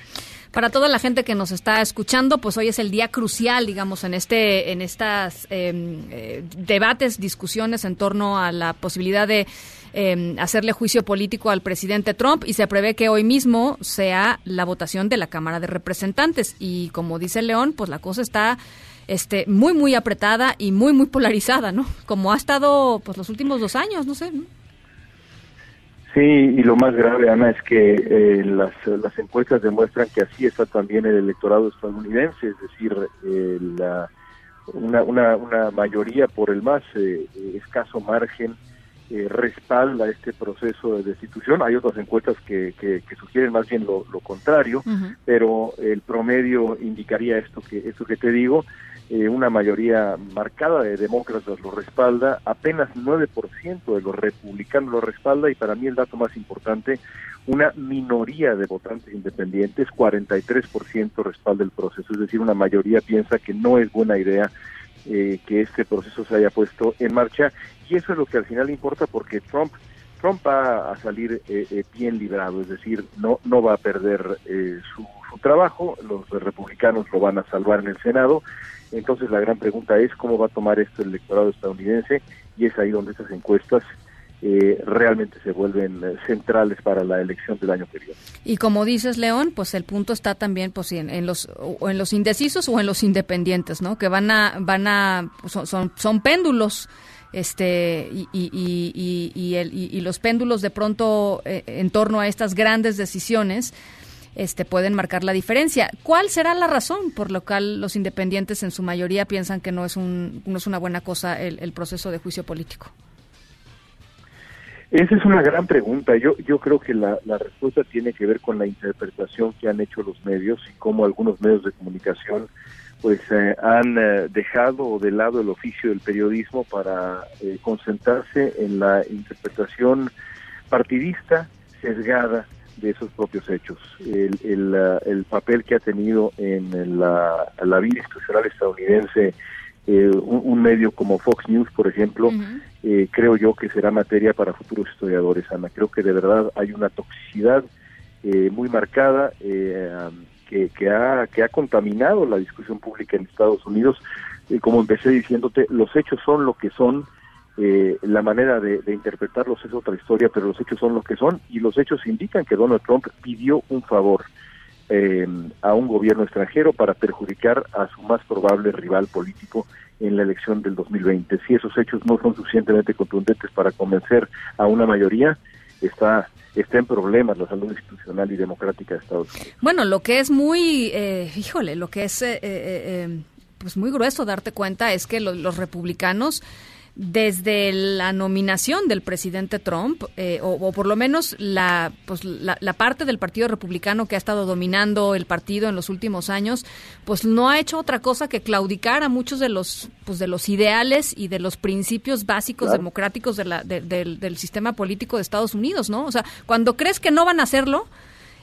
Para toda la gente que nos está escuchando, pues hoy es el día crucial, digamos, en este, en estas eh, eh, debates, discusiones en torno a la posibilidad de eh, hacerle juicio político al presidente Trump y se prevé que hoy mismo sea la votación de la Cámara de Representantes y como dice León, pues la cosa está este muy muy apretada y muy muy polarizada, ¿no? Como ha estado pues los últimos dos años, no sé. ¿no? Sí, y lo más grave, Ana, es que eh, las, las encuestas demuestran que así está también el electorado estadounidense, es decir, eh, la, una, una, una mayoría por el más eh, escaso margen eh, respalda este proceso de destitución. Hay otras encuestas que, que, que sugieren más bien lo, lo contrario, uh -huh. pero el promedio indicaría esto que, esto que te digo. Eh, una mayoría marcada de demócratas lo respalda, apenas 9% de los republicanos lo respalda y para mí el dato más importante, una minoría de votantes independientes, 43% respalda el proceso, es decir, una mayoría piensa que no es buena idea eh, que este proceso se haya puesto en marcha. Y eso es lo que al final importa porque Trump Trump va a salir eh, eh, bien librado, es decir, no no va a perder eh, su, su, trabajo, los republicanos lo van a salvar en el Senado, entonces la gran pregunta es cómo va a tomar esto el electorado estadounidense y es ahí donde estas encuestas eh, realmente se vuelven eh, centrales para la elección del año que viene. Y como dices, León, pues el punto está también pues en, los o en los indecisos o en los independientes, ¿no? Que van a van a son son, son péndulos este y, y, y, y, el, y, los péndulos de pronto eh, en torno a estas grandes decisiones este, pueden marcar la diferencia. ¿Cuál será la razón por la cual los independientes en su mayoría piensan que no es, un, no es una buena cosa el, proceso de juicio político? Esa es una gran pregunta. Yo, creo que la, la, respuesta tiene que ver con la interpretación que han hecho los medios y cómo algunos medios de comunicación pues eh, han eh, dejado de lado el oficio del periodismo para eh, concentrarse en la interpretación partidista, sesgada de esos propios hechos. El, el, el papel que ha tenido en la, la vida institucional estadounidense eh, un, un, medio como Fox News, por ejemplo, uh -huh. eh, creo yo que será materia para futuros historiadores, Ana. Creo que de verdad hay una toxicidad eh, muy marcada um, que, que, ha, que ha contaminado la discusión pública en Estados Unidos. como empecé diciéndote, los hechos son lo que son, eh, la manera de, de, interpretarlos es otra historia, pero los hechos son lo que son y los hechos indican que Donald Trump pidió un favor eh, a un gobierno extranjero para perjudicar a su más probable rival político en la elección del 2020. Si esos hechos no son suficientemente contundentes para convencer a una mayoría, está está en problemas la salud institucional y democrática de Estados Unidos. Bueno, lo que es muy, eh, híjole, lo que es eh, eh, pues muy grueso darte cuenta es que lo, los republicanos desde la nominación del presidente Trump, eh, o, por lo menos la, pues, la, parte del Partido Republicano que ha estado dominando el partido en los últimos años, pues no ha hecho otra cosa que claudicar a muchos de los, pues, de los ideales y de los principios básicos democráticos de la, del, del sistema político de Estados Unidos, ¿no? O sea, cuando crees que no van a hacerlo,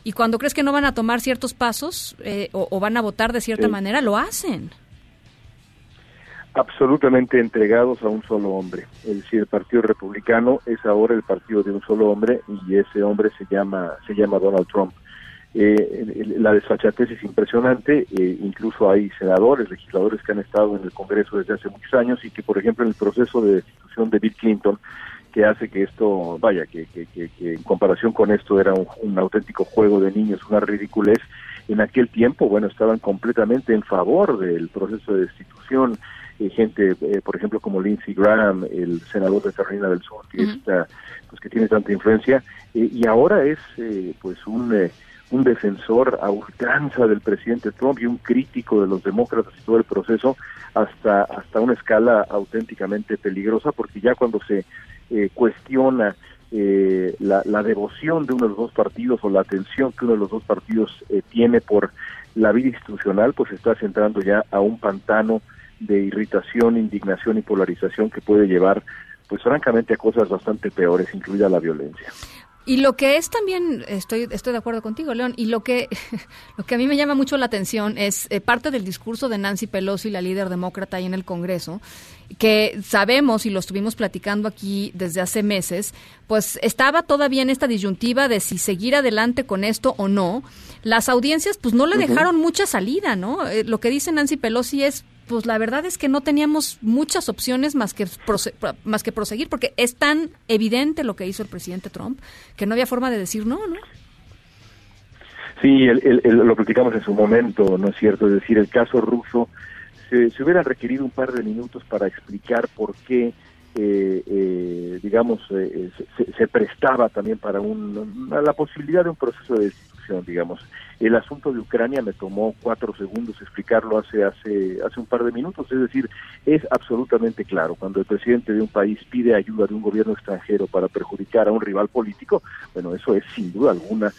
y cuando crees que no van a tomar ciertos pasos eh, o, van a votar de cierta manera, lo hacen absolutamente entregados a un solo hombre. Es decir, el Partido Republicano es ahora el partido de un solo hombre y ese hombre se llama se llama Donald Trump. Eh, la desfachatez es impresionante, eh, incluso hay senadores, legisladores que han estado en el Congreso desde hace muchos años y que, por ejemplo, en el proceso de destitución de Bill Clinton, que hace que esto, vaya, que, que, que, en comparación con esto era un, auténtico juego de niños, una ridiculez, en aquel tiempo, bueno, estaban completamente en favor del proceso de destitución, gente, eh, por ejemplo, como Lindsey Graham, el senador de Carolina del Sur, que, está, pues, que tiene tanta influencia, eh, y ahora es pues un, un defensor a ultranza del presidente Trump y un crítico de los demócratas y todo el proceso hasta, hasta una escala auténticamente peligrosa, porque ya cuando se cuestiona la, la, devoción de uno de los dos partidos o la atención que uno de los dos partidos tiene por la vida institucional, pues está centrando ya a un pantano de irritación, indignación y polarización que puede llevar, pues francamente, a cosas bastante peores, incluida la violencia. Y lo que es también, estoy, estoy de acuerdo contigo, León, y lo que, lo que a mí me llama mucho la atención es eh, parte del discurso de Nancy Pelosi, la líder demócrata ahí en el Congreso, que sabemos y lo estuvimos platicando aquí desde hace meses, pues estaba todavía en esta disyuntiva de si seguir adelante con esto o no. Las audiencias pues no le dejaron mucha salida, ¿no? Eh, lo que dice Nancy Pelosi es, pues la verdad es que no teníamos muchas opciones más que, más que proseguir, porque es tan evidente lo que hizo el presidente Trump que no había forma de decir no, ¿no? Sí, lo platicamos en su momento, ¿no es cierto? Es decir, el caso ruso, se, se hubiera requerido un par de minutos para explicar por qué eh, eh, digamos, eh, se, prestaba también para un, la posibilidad de un proceso de destitución, digamos. El asunto de Ucrania me tomó cuatro segundos explicarlo hace, hace, hace un par de minutos, es decir, es absolutamente claro, cuando el presidente de un país pide ayuda de un gobierno extranjero para perjudicar a un rival político, bueno, eso es sin duda alguna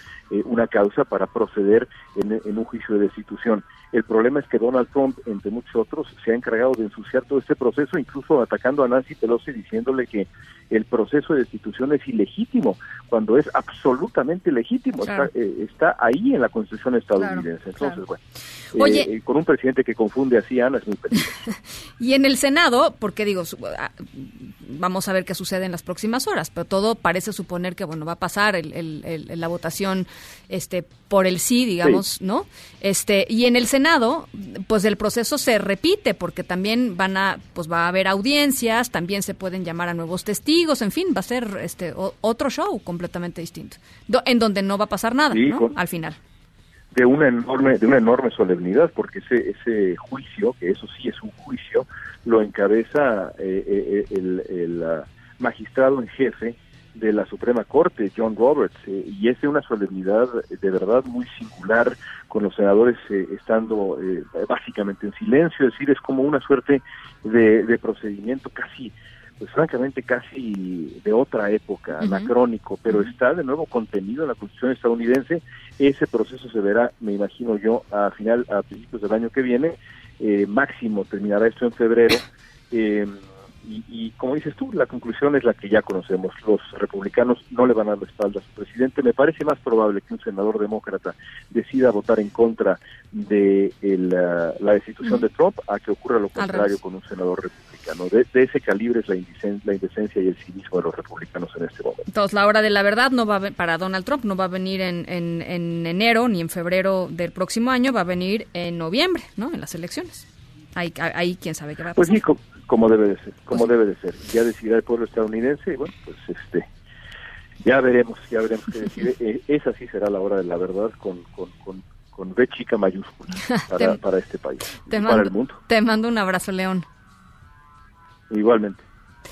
una causa para proceder en un juicio de destitución. El problema es que Donald Trump, entre muchos otros, se ha encargado de ensuciar todo este proceso, incluso atacando a Nancy Pelosi diciéndole que el proceso de destitución es ilegítimo, cuando es absolutamente legítimo. Eh, está, ahí en la Constitución estadounidense. Entonces, bueno, eh, con un presidente que confunde así, Ana, es muy peligroso. y en el Senado, porque digo, ah, vamos a ver qué sucede en las próximas horas, pero todo parece suponer que, bueno, va a pasar el, la votación este por el sí, digamos, ¿no? Este, y en el Senado, pues el proceso se repite porque también van a pues va a haber audiencias, también se pueden llamar a nuevos testigos, en fin, va a ser este otro show completamente distinto, en donde no va a pasar nada, ¿no? Al final de una enorme de una enorme solemnidad porque ese ese juicio que eso sí es un juicio lo encabeza eh, eh, el, el ah, magistrado en jefe de la Suprema Corte, John Roberts, eh, y es de una solemnidad de verdad muy singular, con los senadores eh, estando eh, básicamente en silencio, es decir, es como una suerte de, procedimiento casi, pues francamente casi de otra época, anacrónico, pero está de nuevo contenido en la Constitución estadounidense. Ese proceso se verá, me imagino yo, a final, a principios del año que viene, máximo terminará esto en febrero. Y, como dices tú, la conclusión es la que ya conocemos. Los republicanos no le van a dar la espalda a su presidente. Me parece más probable que un senador demócrata decida votar en contra de la destitución de Trump a que ocurra lo contrario con un senador republicano. De, ese calibre es la, la indecencia y el cinismo de los republicanos en este momento. Entonces, la hora de la verdad no va para Donald Trump no va a venir en, en, enero ni en febrero del próximo año, va a venir en noviembre, ¿no? En las elecciones. Ahí, ahí quién sabe qué va a pues pasar. Pues como debe de ser, como debe de ser. Ya decidirá el pueblo estadounidense y bueno, pues este, ya veremos, ya veremos qué decide. Eh, esa sí será la hora de la verdad con, con, con, con B chica mayúscula para, para este país te para el mundo. Te mando un abrazo, León. Igualmente.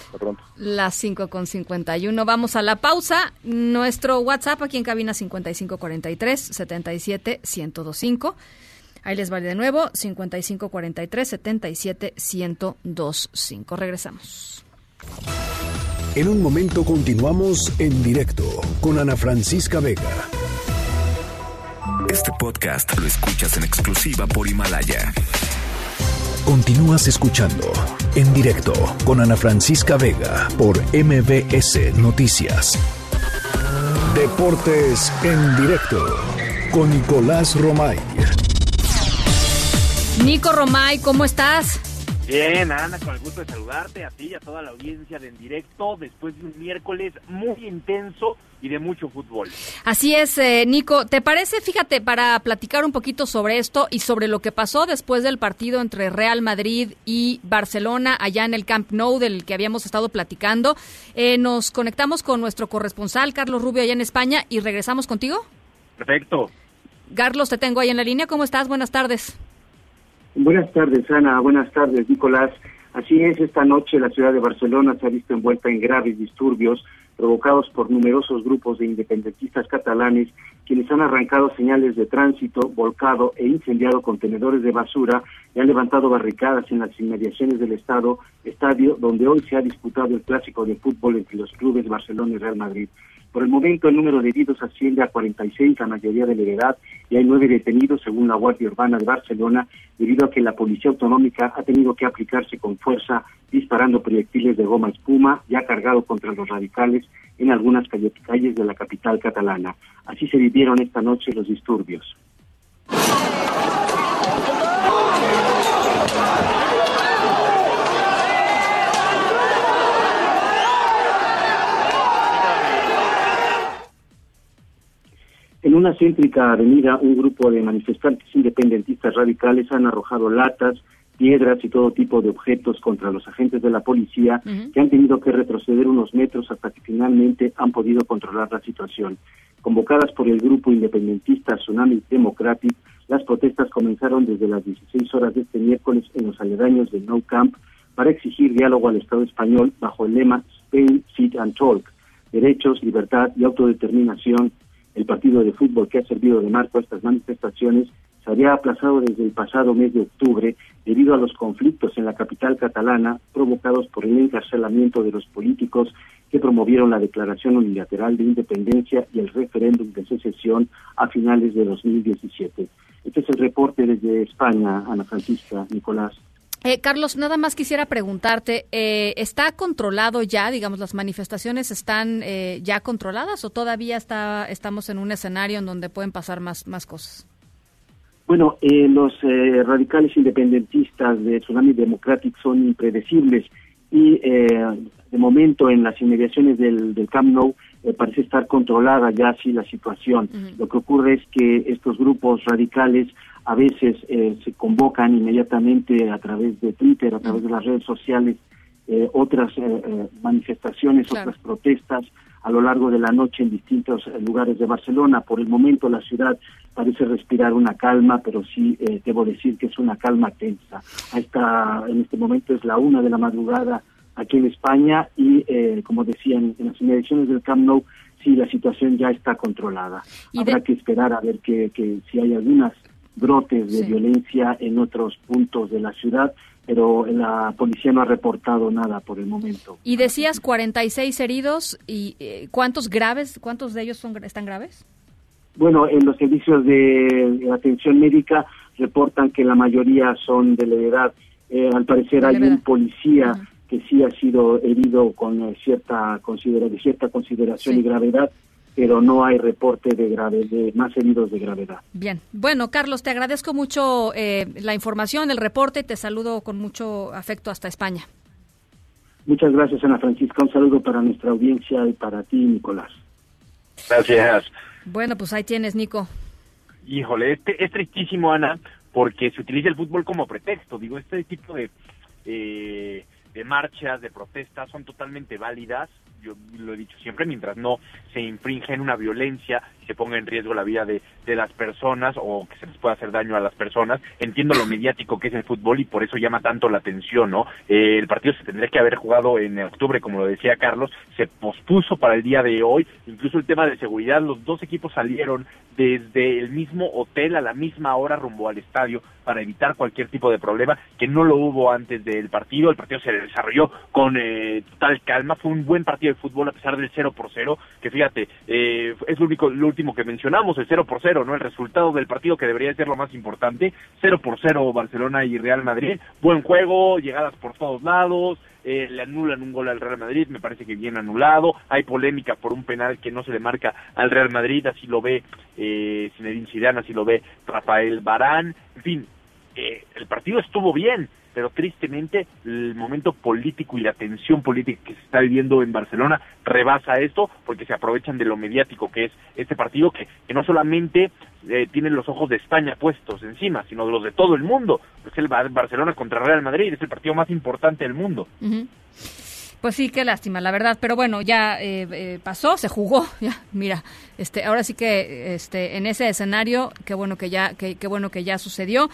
Hasta pronto. Las 5 con 51. Vamos a la pausa. Nuestro WhatsApp aquí en cabina 5543 77 1025. Ahí les vale de nuevo, 5543 77 1025. Regresamos. En un momento continuamos en directo con Ana Francisca Vega. Este podcast lo escuchas en exclusiva por Himalaya. Continúas escuchando en directo con Ana Francisca Vega por MBS Noticias. Deportes en directo con Nicolás Romay. Nico Romay, ¿cómo estás? Bien, Ana, con el gusto de saludarte a ti y a toda la audiencia de En Directo después de un miércoles muy intenso y de mucho fútbol. Así es, eh, Nico. ¿Te parece, fíjate, para platicar un poquito sobre esto y sobre lo que pasó después del partido entre Real Madrid y Barcelona allá en el Camp Nou del que habíamos estado platicando? Eh, nos conectamos con nuestro corresponsal, Carlos Rubio, allá en España y regresamos contigo. Perfecto. Carlos, te tengo ahí en la línea. ¿Cómo estás? Buenas tardes. Buenas tardes, Ana. Buenas tardes, Nicolás. Así es, esta noche la ciudad de Barcelona se ha visto envuelta en graves disturbios provocados por numerosos grupos de independentistas catalanes quienes han arrancado señales de tránsito, volcado e incendiado contenedores de basura y han levantado barricadas en las inmediaciones del estado, estadio donde hoy se ha disputado el clásico de fútbol entre los clubes Barcelona y Real Madrid. Por el momento el número de heridos asciende a 46, la mayoría de la edad, y hay nueve detenidos según la Guardia Urbana de Barcelona, debido a que la Policía Autonómica ha tenido que aplicarse con fuerza disparando proyectiles de goma espuma ya cargado contra los radicales en algunas calles de la capital catalana. Así se vivieron esta noche los disturbios. En una céntrica avenida, un grupo de manifestantes independentistas radicales han arrojado latas, piedras y todo tipo de objetos contra los agentes de la policía que han tenido que retroceder unos metros hasta que finalmente han podido controlar la situación. Convocadas por el grupo independentista Tsunami Democratic, las protestas comenzaron desde las 16 horas de este miércoles en los aledaños de No Camp para exigir diálogo al Estado español bajo el lema Spain, Sit and Talk, derechos, libertad y autodeterminación el partido de fútbol que ha servido de marco a estas manifestaciones se había aplazado desde el pasado mes de octubre debido a los conflictos en la capital catalana provocados por el encarcelamiento de los políticos que promovieron la declaración unilateral de independencia y el referéndum de secesión a finales de 2017. Este es el reporte desde España, Ana Francisca Nicolás. Eh, Carlos, nada más quisiera preguntarte, eh, ¿está controlado ya, digamos, las manifestaciones están eh, ya controladas o todavía está, estamos en un escenario en donde pueden pasar más, más cosas? Bueno, los radicales independentistas de Tsunami Democratic son impredecibles y de momento en las inmediaciones del, del Camp Nou parece estar controlada ya así la situación. Lo que ocurre es que estos grupos radicales a veces eh, se convocan inmediatamente a través de Twitter, a través de las redes sociales, eh, otras eh, manifestaciones, otras protestas a lo largo de la noche en distintos lugares de Barcelona. Por el momento la ciudad parece respirar una calma, pero sí debo decir que es una calma tensa. Esta, en este momento es la una de la madrugada aquí en España y, como decían, en las inmediaciones del Camp Nou, sí, la situación ya está controlada. Habrá que esperar a ver que, que si hay algunas brotes de violencia en otros puntos de la ciudad, pero la policía no ha reportado nada por el momento. Y decías 46 heridos y eh, ¿cuántos graves, cuántos de ellos son están graves? Bueno, en los servicios de atención médica reportan que la mayoría son de la edad. Eh, al parecer hay un policía que sí ha sido herido con eh, cierta considera cierta consideración y gravedad pero no hay reporte de, grave, de más heridos de gravedad. Bien, bueno, Carlos, te agradezco mucho eh, la información, el reporte, te saludo con mucho afecto hasta España. Muchas gracias, Ana Francisca. Un saludo para nuestra audiencia y para ti, Nicolás. Gracias. Bueno, pues ahí tienes, Nico. Híjole, este, es tristísimo, Ana, porque se utiliza el fútbol como pretexto. Digo, este tipo de, eh, de marchas, de protestas, son totalmente válidas. Yo lo he dicho siempre, mientras no se infringe en una violencia, que ponga en riesgo la vida de, las personas o que se les pueda hacer daño a las personas. Entiendo lo mediático que es el fútbol y por eso llama tanto la atención, ¿no? Eh, el partido se tendría que haber jugado en octubre, como lo decía Carlos, se pospuso para el día de hoy, incluso el tema de seguridad, los dos equipos salieron desde el mismo hotel a la misma hora rumbo al estadio para evitar cualquier tipo de problema, que no lo hubo antes del partido, el partido se desarrolló con eh, total calma, fue un buen partido de fútbol a pesar del 0 por 0, que fíjate, eh, es lo único, lo último que mencionamos, el 0 por 0, ¿no? El resultado del partido que debería ser lo más importante, 0 por 0 Barcelona y Real Madrid, buen juego, llegadas por todos lados, eh, le anulan un gol al Real Madrid, me parece que bien anulado, hay polémica por un penal que no se le marca al Real Madrid, así lo ve eh, Zinedine Zidane, así lo ve Rafael Barán, en fin, eh, el partido estuvo bien, pero tristemente el momento político y la tensión política que se está viviendo en Barcelona rebasa esto porque se aprovechan de lo mediático que es este partido que, que no solamente eh, tiene los ojos de España puestos encima, sino de los de todo el mundo. Es el Bar- Barcelona contra Real Madrid, es el partido más importante del mundo. Ujú. Pues sí, qué lástima, la verdad. Pero bueno, ya eh, eh, pasó, se jugó. Ya, mira, este, ahora sí que, este, en ese escenario, qué bueno que ya, qué, qué bueno que ya sucedió.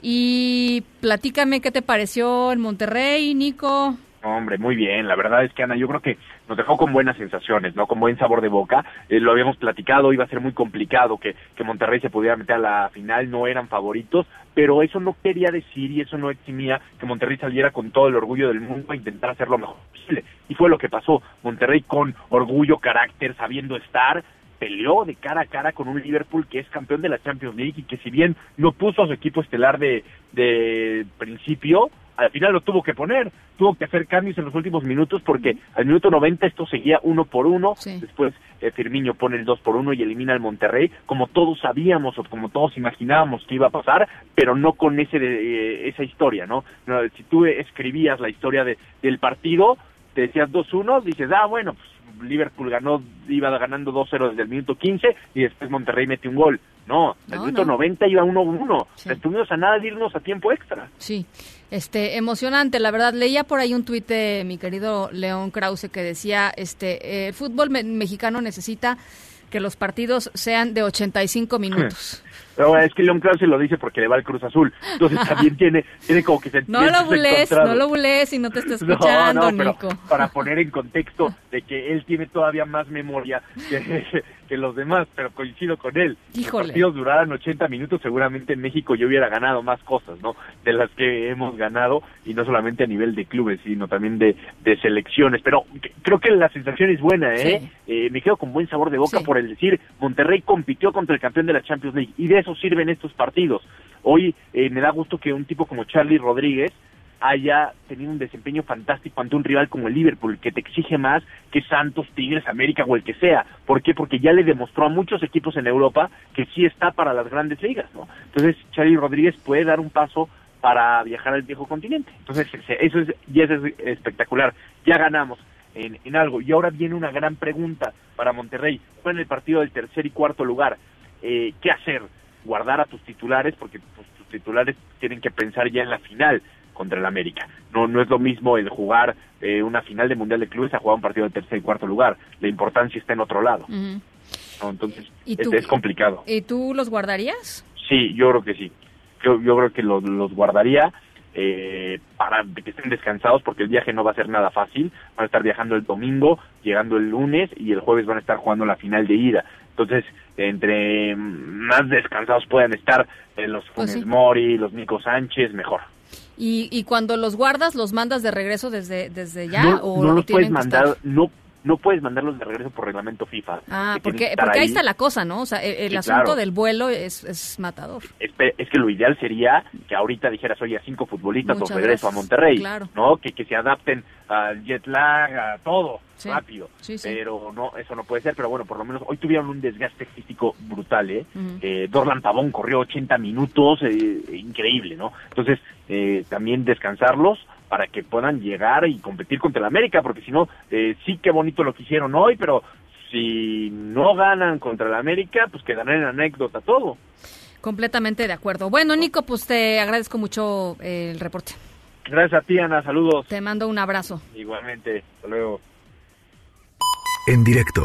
Y platícame qué te pareció en Monterrey, Nico. Hombre, muy bien. La verdad es que Ana, yo creo que nos dejó con buenas sensaciones, ¿no? Con buen sabor de boca. Eh, lo habíamos platicado, iba a ser muy complicado que, que Monterrey se pudiera meter a la final, no eran favoritos, pero eso no quería decir y eso no eximía que Monterrey saliera con todo el orgullo del mundo a intentar hacer lo mejor posible. Y fue lo que pasó. Monterrey con orgullo, carácter, sabiendo estar, peleó de cara a cara con un Liverpool que es campeón de la Champions League y que si bien no puso a su equipo estelar de, de principio, al final lo tuvo que poner, tuvo que hacer cambios en los últimos minutos porque al minuto 90 esto seguía uno por uno, después eh, Firmino pone el dos por uno y elimina al Monterrey, como todos sabíamos o como todos imaginábamos que iba a pasar, pero no con ese de- eh, esa historia, ¿no? No, Si tú escribías la historia de, del partido, te decías 2-1, dices, ah, bueno, pues Liverpool ganó, iba ganando 2-0 desde el minuto 15 y después Monterrey mete un gol. No, No, minuto no. 90 iba 1-1. Estuvimos a nada de irnos a tiempo extra. Sí, este, emocionante, la verdad. Leía por ahí un tuit de mi querido León Krause que decía, este, eh, el fútbol me- mexicano necesita que los partidos sean de 85 minutos. Pero es que León Krause lo dice porque le va al Cruz Azul. Entonces también tiene, tiene como que No lo encontrados. no lo bules y no te está No, escuchando, no, pero Nico. para poner en contexto de que él tiene todavía más memoria que, que los demás, pero coincido con él. Si Híjole. los partidos duraran 80 minutos, seguramente en México yo hubiera ganado más cosas, ¿no? De las que hemos ganado, y no solamente a nivel de clubes, sino también de, de selecciones. Pero creo que la sensación es buena, ¿eh? Eh, me quedo con buen sabor de boca por el decir, Monterrey compitió contra el campeón de la Champions League, y de eso sirven estos partidos. Hoy eh, me da gusto que un tipo como Charlie Rodríguez haya tenido un desempeño fantástico ante un rival como el Liverpool, que te exige más que Santos, Tigres, América o el que sea. ¿Por qué? Porque ya le demostró a muchos equipos en Europa que sí está para las grandes ligas, ¿no? Entonces, Charlie Rodríguez puede dar un paso para viajar al viejo continente. Entonces, eso es, ya es espectacular. Ya ganamos en, en algo. Y ahora viene una gran pregunta para Monterrey. Fue en el partido del tercer y cuarto lugar. Eh, ¿Qué hacer? Guardar a tus titulares, porque pues, tus titulares tienen que pensar ya en la final contra el América. No, no es lo mismo el jugar eh, una final de Mundial de Clubes a jugar un partido de tercer y cuarto lugar. La importancia está en otro lado. Entonces, ¿Y es, tú- es complicado. ¿Y tú los guardarías? Sí, yo creo que sí. Yo, yo creo que los, los guardaría eh, para que estén descansados porque el viaje no va a ser nada fácil. Van a estar viajando el domingo, llegando el lunes y el jueves van a estar jugando la final de ida. Entonces, entre más descansados puedan estar eh, los Pues Funes sí. Mori, los Nico Sánchez, mejor. Y, y cuando los guardas, ¿los mandas de regreso desde, desde ya? no o no los puedes mandar, no no puedes mandarlos de regreso por reglamento FIFA. Ah, porque, ahí ahí. está la cosa, ¿no? O sea, el, el Sí, asunto claro. del vuelo es, es matador. es, es que lo ideal sería que ahorita dijeras, oye, a cinco futbolistas Muchas os regreso gracias. a Monterrey, Claro. ¿no? Que, que se adapten al jet lag, a todo, Sí. rápido. Sí, sí. Pero no, eso no puede ser, pero bueno, por lo menos hoy tuvieron un desgaste físico brutal, ¿eh? Eh, Dorlan Pavón corrió 80 minutos, eh, increíble, ¿no? Entonces, eh, también descansarlos para que puedan llegar y competir contra el América, porque si no, eh, sí que bonito lo que hicieron hoy, pero si no ganan contra el América, pues quedará en anécdota todo. Completamente de acuerdo. Bueno, Nico, pues te agradezco mucho eh, el reporte. Gracias a ti, Ana, saludos. Te mando un abrazo. Igualmente, hasta luego. En directo.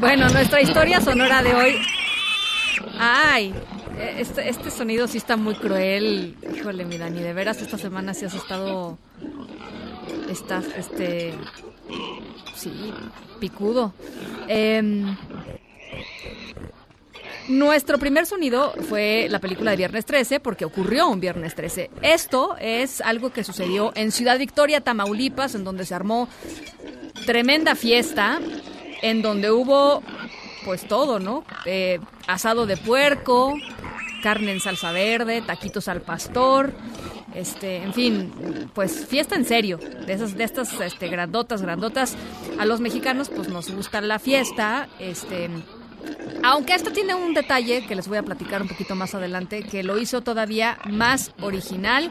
Bueno, nuestra historia sonora de hoy. Ay, este, este sonido sí está muy cruel. Híjole, mi Dani, de veras esta semana sí has estado. Estás, este. Sí, picudo. Em, nuestro primer sonido fue la película de Viernes 13 porque ocurrió un Viernes 13. Esto es algo que sucedió en Ciudad Victoria, Tamaulipas, en donde se armó tremenda fiesta en donde hubo pues todo, ¿no? Eh, asado de puerco, carne en salsa verde, taquitos al pastor, este, en fin, pues fiesta en serio, de esas, de estas este, grandotas, grandotas. A los mexicanos, pues nos gusta la fiesta, este. Aunque esto tiene un detalle que les voy a platicar un poquito más adelante, que lo hizo todavía más original.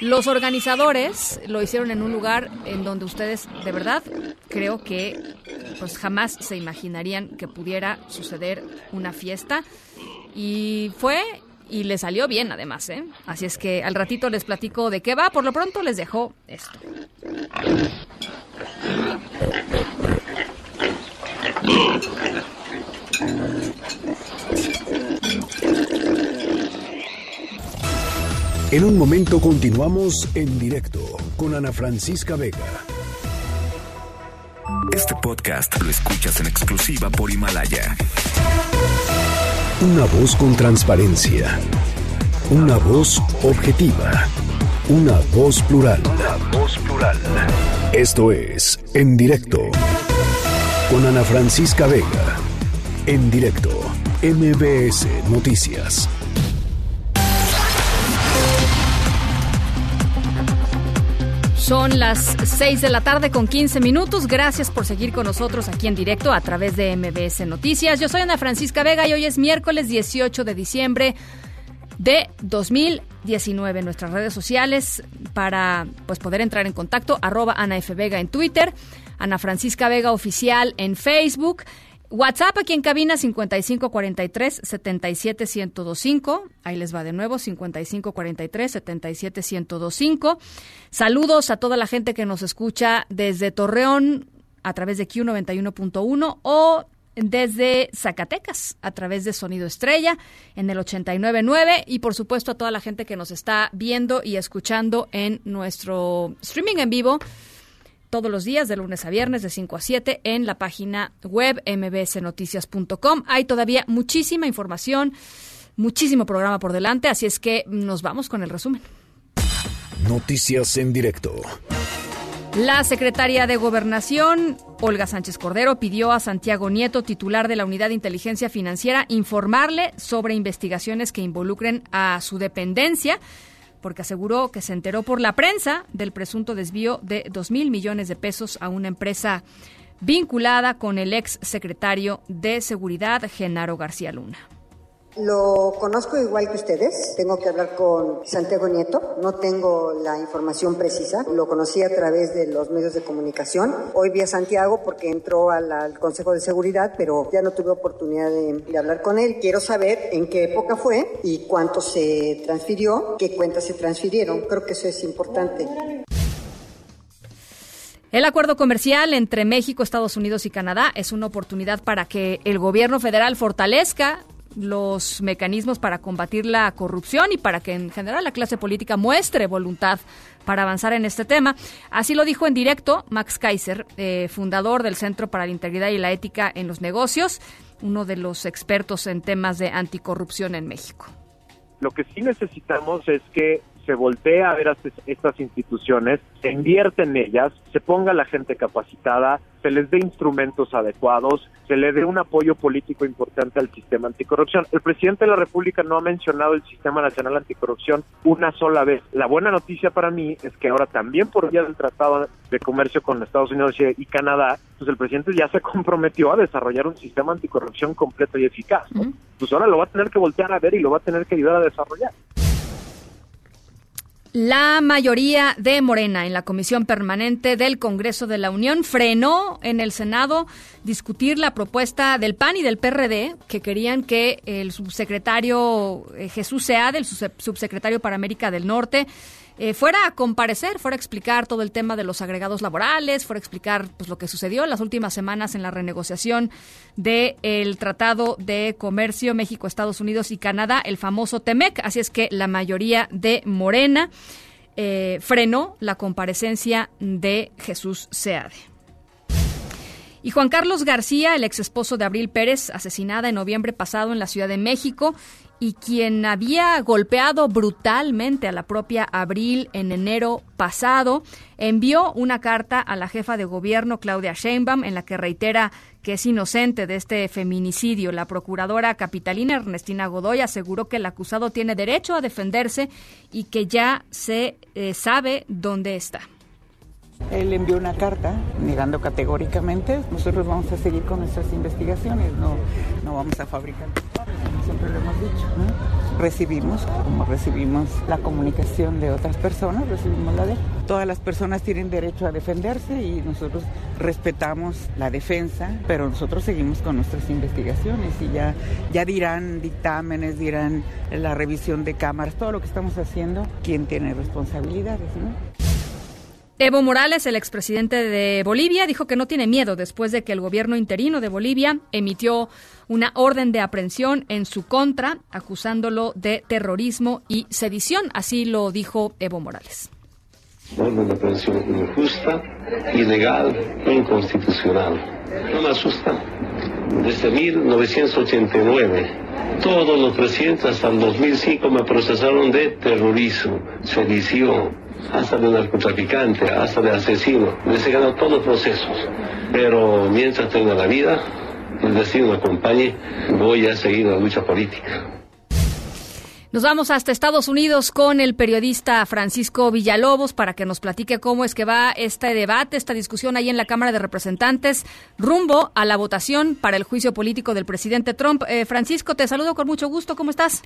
Los organizadores lo hicieron en un lugar en donde ustedes, de verdad, creo que pues jamás se imaginarían que pudiera suceder una fiesta. Y fue y le salió bien además, ¿eh? Así es que al ratito les platico de qué va. Por lo pronto les dejo esto. En un momento continuamos en directo con Ana Francisca Vega. Este podcast lo escuchas en exclusiva por Himalaya. Una voz con transparencia. Una voz objetiva. Una voz plural. Una voz plural. Esto es En Directo con Ana Francisca Vega. En directo, MBS Noticias. Son las 6 de la tarde con 15 minutos. Gracias por seguir con nosotros aquí en directo a través de MBS Noticias. Yo soy Ana Francisca Vega y hoy es miércoles 18 de diciembre de 2019 en nuestras redes sociales para pues poder entrar en contacto arroba Ana F. Vega en Twitter, Ana Francisca Vega Oficial en Facebook. WhatsApp aquí en cabina 5543 77125. Ahí les va de nuevo 5543 77125. Saludos a toda la gente que nos escucha desde Torreón a través de Q91.1 o desde Zacatecas a través de Sonido Estrella en el 899 y por supuesto a toda la gente que nos está viendo y escuchando en nuestro streaming en vivo todos los días, de lunes a viernes, de 5 a 7, en la página web mbsnoticias.com. Hay todavía muchísima información, muchísimo programa por delante, así es que nos vamos con el resumen. Noticias en directo. La secretaria de Gobernación, Olga Sánchez Cordero, pidió a Santiago Nieto, titular de la Unidad de Inteligencia Financiera, informarle sobre investigaciones que involucren a su dependencia porque aseguró que se enteró por la prensa del presunto desvío de dos mil millones de pesos a una empresa vinculada con el ex secretario de Seguridad, Genaro García Luna. Lo conozco igual que ustedes. Tengo que hablar con Santiago Nieto. No tengo la información precisa. Lo conocí a través de los medios de comunicación. Hoy vi a Santiago porque entró al, Consejo de Seguridad, pero ya no tuve oportunidad de, hablar con él. Quiero saber en qué época fue y cuánto se transfirió, qué cuentas se transfirieron. Creo que eso es importante. El acuerdo comercial entre México, Estados Unidos y Canadá es una oportunidad para que el gobierno federal fortalezca los mecanismos para combatir la corrupción y para que en general la clase política muestre voluntad para avanzar en este tema. Así lo dijo en directo Max Kaiser, eh, fundador del Centro para la Integridad y la Ética en los Negocios, uno de los expertos en temas de anticorrupción en México. Lo que sí necesitamos es que se voltee a ver a estas instituciones, se invierte en ellas, se ponga la gente capacitada, se les dé instrumentos adecuados, se le dé un apoyo político importante al sistema anticorrupción. El presidente de la República no ha mencionado el sistema nacional anticorrupción una sola vez. La buena noticia para mí es que ahora también por vía del Tratado de Comercio con Estados Unidos y Canadá, pues el presidente ya se comprometió a desarrollar un sistema anticorrupción completo y eficaz. Pues ahora lo va a tener que voltear a ver y lo va a tener que ayudar a desarrollar. La mayoría de Morena en la Comisión Permanente del Congreso de la Unión frenó en el Senado discutir la propuesta del PAN y del PRD que querían que el subsecretario eh, Jesús Seade, el subsecretario para América del Norte, eh, fuera a comparecer, fuera a explicar todo el tema de los agregados laborales, fuera a explicar pues, lo que sucedió en las últimas semanas en la renegociación del Tratado de Comercio México, Estados Unidos y Canadá, el famoso TEMEC. Así es que la mayoría de Morena eh, frenó la comparecencia de Jesús Seade. Y Juan Carlos García, el ex esposo de Abril Pérez, asesinada en noviembre pasado en la Ciudad de México, y quien había golpeado brutalmente a la propia Abril en enero pasado, envió una carta a la jefa de gobierno Claudia Sheinbaum en la que reitera que es inocente de este feminicidio. La procuradora capitalina Ernestina Godoy aseguró que el acusado tiene derecho a defenderse y que ya se eh, sabe dónde está. Él envió una carta negando categóricamente. Nosotros vamos a seguir con nuestras investigaciones, no, no vamos a fabricar siempre lo hemos dicho. Recibimos, como recibimos la comunicación de otras personas, recibimos la de Todas las personas tienen derecho a defenderse y nosotros respetamos la defensa, pero nosotros seguimos con nuestras investigaciones y ya, ya dirán dictámenes, dirán la revisión de cámaras, todo lo que estamos haciendo, quién tiene responsabilidades, ¿no? Evo Morales, el expresidente de Bolivia, dijo que no tiene miedo después de que el gobierno interino de Bolivia emitió una orden de aprehensión en su contra, acusándolo de terrorismo y sedición. Así lo dijo Evo Morales. Orden de aprehensión injusta, ilegal e inconstitucional. No me asusta. Desde 1989 todos los presidentes hasta el 2005 me procesaron de terrorismo, sedición, hasta de narcotraficante, hasta de asesino. Les he ganado todos los procesos. Pero mientras tenga la vida, el destino acompañe, voy a seguir la lucha política. Nos vamos hasta Estados Unidos con el periodista Francisco Villalobos para que nos platique cómo es que va este debate, esta discusión ahí en la Cámara de Representantes rumbo a la votación para el juicio político del presidente Trump. Eh, Francisco, te saludo con mucho gusto. ¿Cómo estás?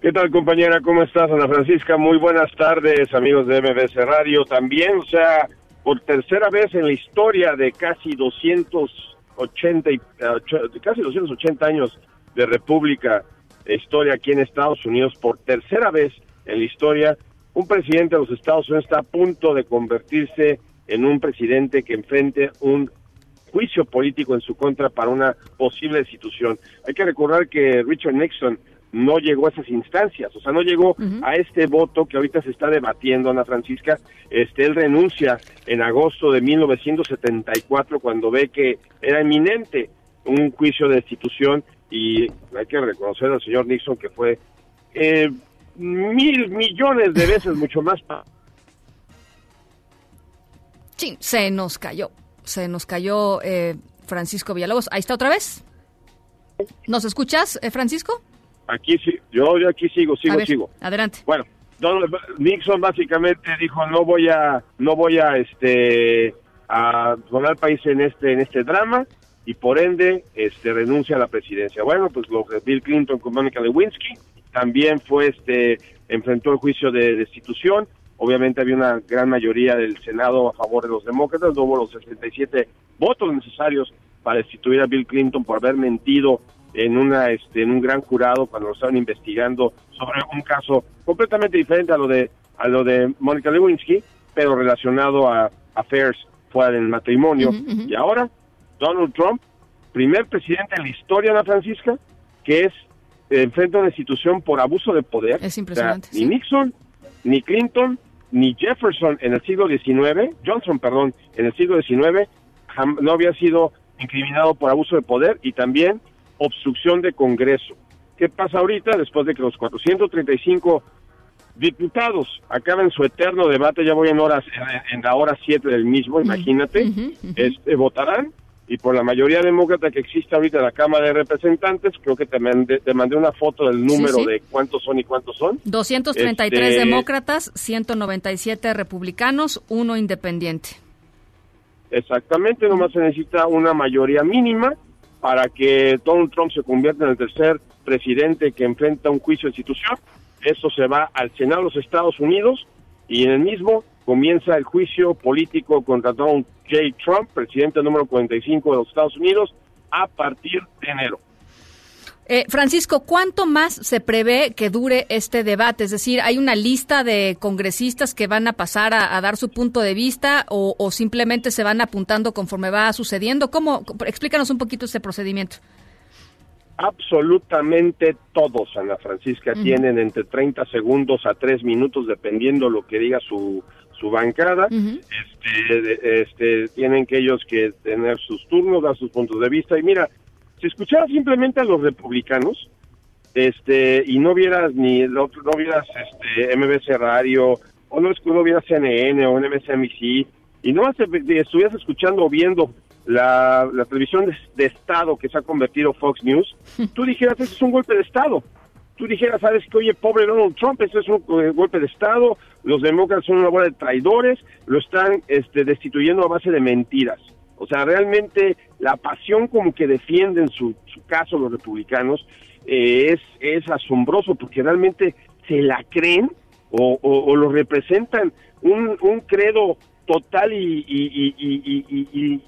¿Qué tal, compañera? ¿Cómo estás, Ana Francisca? Muy buenas tardes, amigos de MBS Radio. También, o sea, por tercera vez en la historia de casi 280, y, uh, casi 280 años de república, historia aquí en Estados Unidos, por tercera vez en la historia, un presidente de los Estados Unidos está a punto de convertirse en un presidente que enfrente un juicio político en su contra para una posible institución. Hay que recordar que Richard Nixon no llegó a esas instancias, o sea, no llegó a este voto que ahorita se está debatiendo, Ana Francisca. Este, él renuncia en agosto de 1974 cuando ve que era eminente un juicio de destitución y hay que reconocer al señor Nixon que fue eh, mil millones de veces mucho más. Sí, se nos cayó, se nos cayó eh, Francisco Villalobos. Ahí está otra vez. ¿Nos escuchas, eh, Francisco? Aquí sí, yo, yo aquí sigo, sigo, sigo. Adelante. Bueno, Nixon básicamente dijo no voy a, no voy a, este, a poner al país en este, en este drama y por ende, este, renuncia a la presidencia. Bueno, pues lo de Bill Clinton con Monica Lewinsky también fue, este, enfrentó el juicio de destitución. Obviamente había una gran mayoría del Senado a favor de los demócratas, no hubo los 67 votos necesarios para destituir a Bill Clinton por haber mentido en una este en un gran jurado cuando lo estaban investigando sobre un caso completamente diferente a lo de a lo de Mónica Lewinsky, pero relacionado a affairs fuera del matrimonio. Y ahora Donald Trump, primer presidente en la historia de la Francisca, que es eh, enfrenta una institución por abuso de poder. Es impresionante. ni Nixon, ni Clinton, ni Jefferson en el siglo XIX, Johnson, perdón, en el siglo XIX, no había sido incriminado por abuso de poder y también obstrucción de Congreso. ¿Qué pasa ahorita después de que los 435 diputados acaben su eterno debate? Ya voy en horas en la hora 7 del mismo, imagínate. Este, votarán y por la mayoría demócrata que existe ahorita en la Cámara de Representantes, creo que te mandé, te mandé una foto del número de cuántos son y cuántos son. 233 este, demócratas, 197 republicanos, uno independiente. Exactamente, nomás se necesita una mayoría mínima para que Donald Trump se convierta en el tercer presidente que enfrenta un juicio de institución esto se va al Senado de los Estados Unidos y en el mismo comienza el juicio político contra Donald J. Trump, presidente número 45 de los Estados Unidos, a partir de enero. Eh, Francisco, ¿cuánto más se prevé que dure este debate? Es decir, ¿hay una lista de congresistas que van a pasar a, dar su punto de vista o, simplemente se van apuntando conforme va sucediendo? ¿Cómo? Explícanos un poquito este procedimiento. Absolutamente todos, Ana Francisca, tienen entre 30 segundos a 3 minutos, dependiendo lo que diga su, su bancada. este, este, tienen que ellos que tener sus turnos, dar sus puntos de vista. Y mira, si escucharas simplemente a los republicanos, este, y no vieras ni no, no vieras este MBC Radio, o no, no vieras CNN o MSNBC, y no estuvieras escuchando o viendo la, televisión de, Estado que se ha convertido Fox News, tú dijeras, eso es un golpe de Estado. Tú dijeras, sabes que, oye, pobre Donald Trump, eso es un eh, golpe de Estado, los demócratas son una bola de traidores, lo están este, destituyendo a base de mentiras. O sea, realmente la pasión como que defienden su, su caso los republicanos eh, es, es asombroso porque realmente se la creen o, o, lo representan un, un credo total y, y, y, y,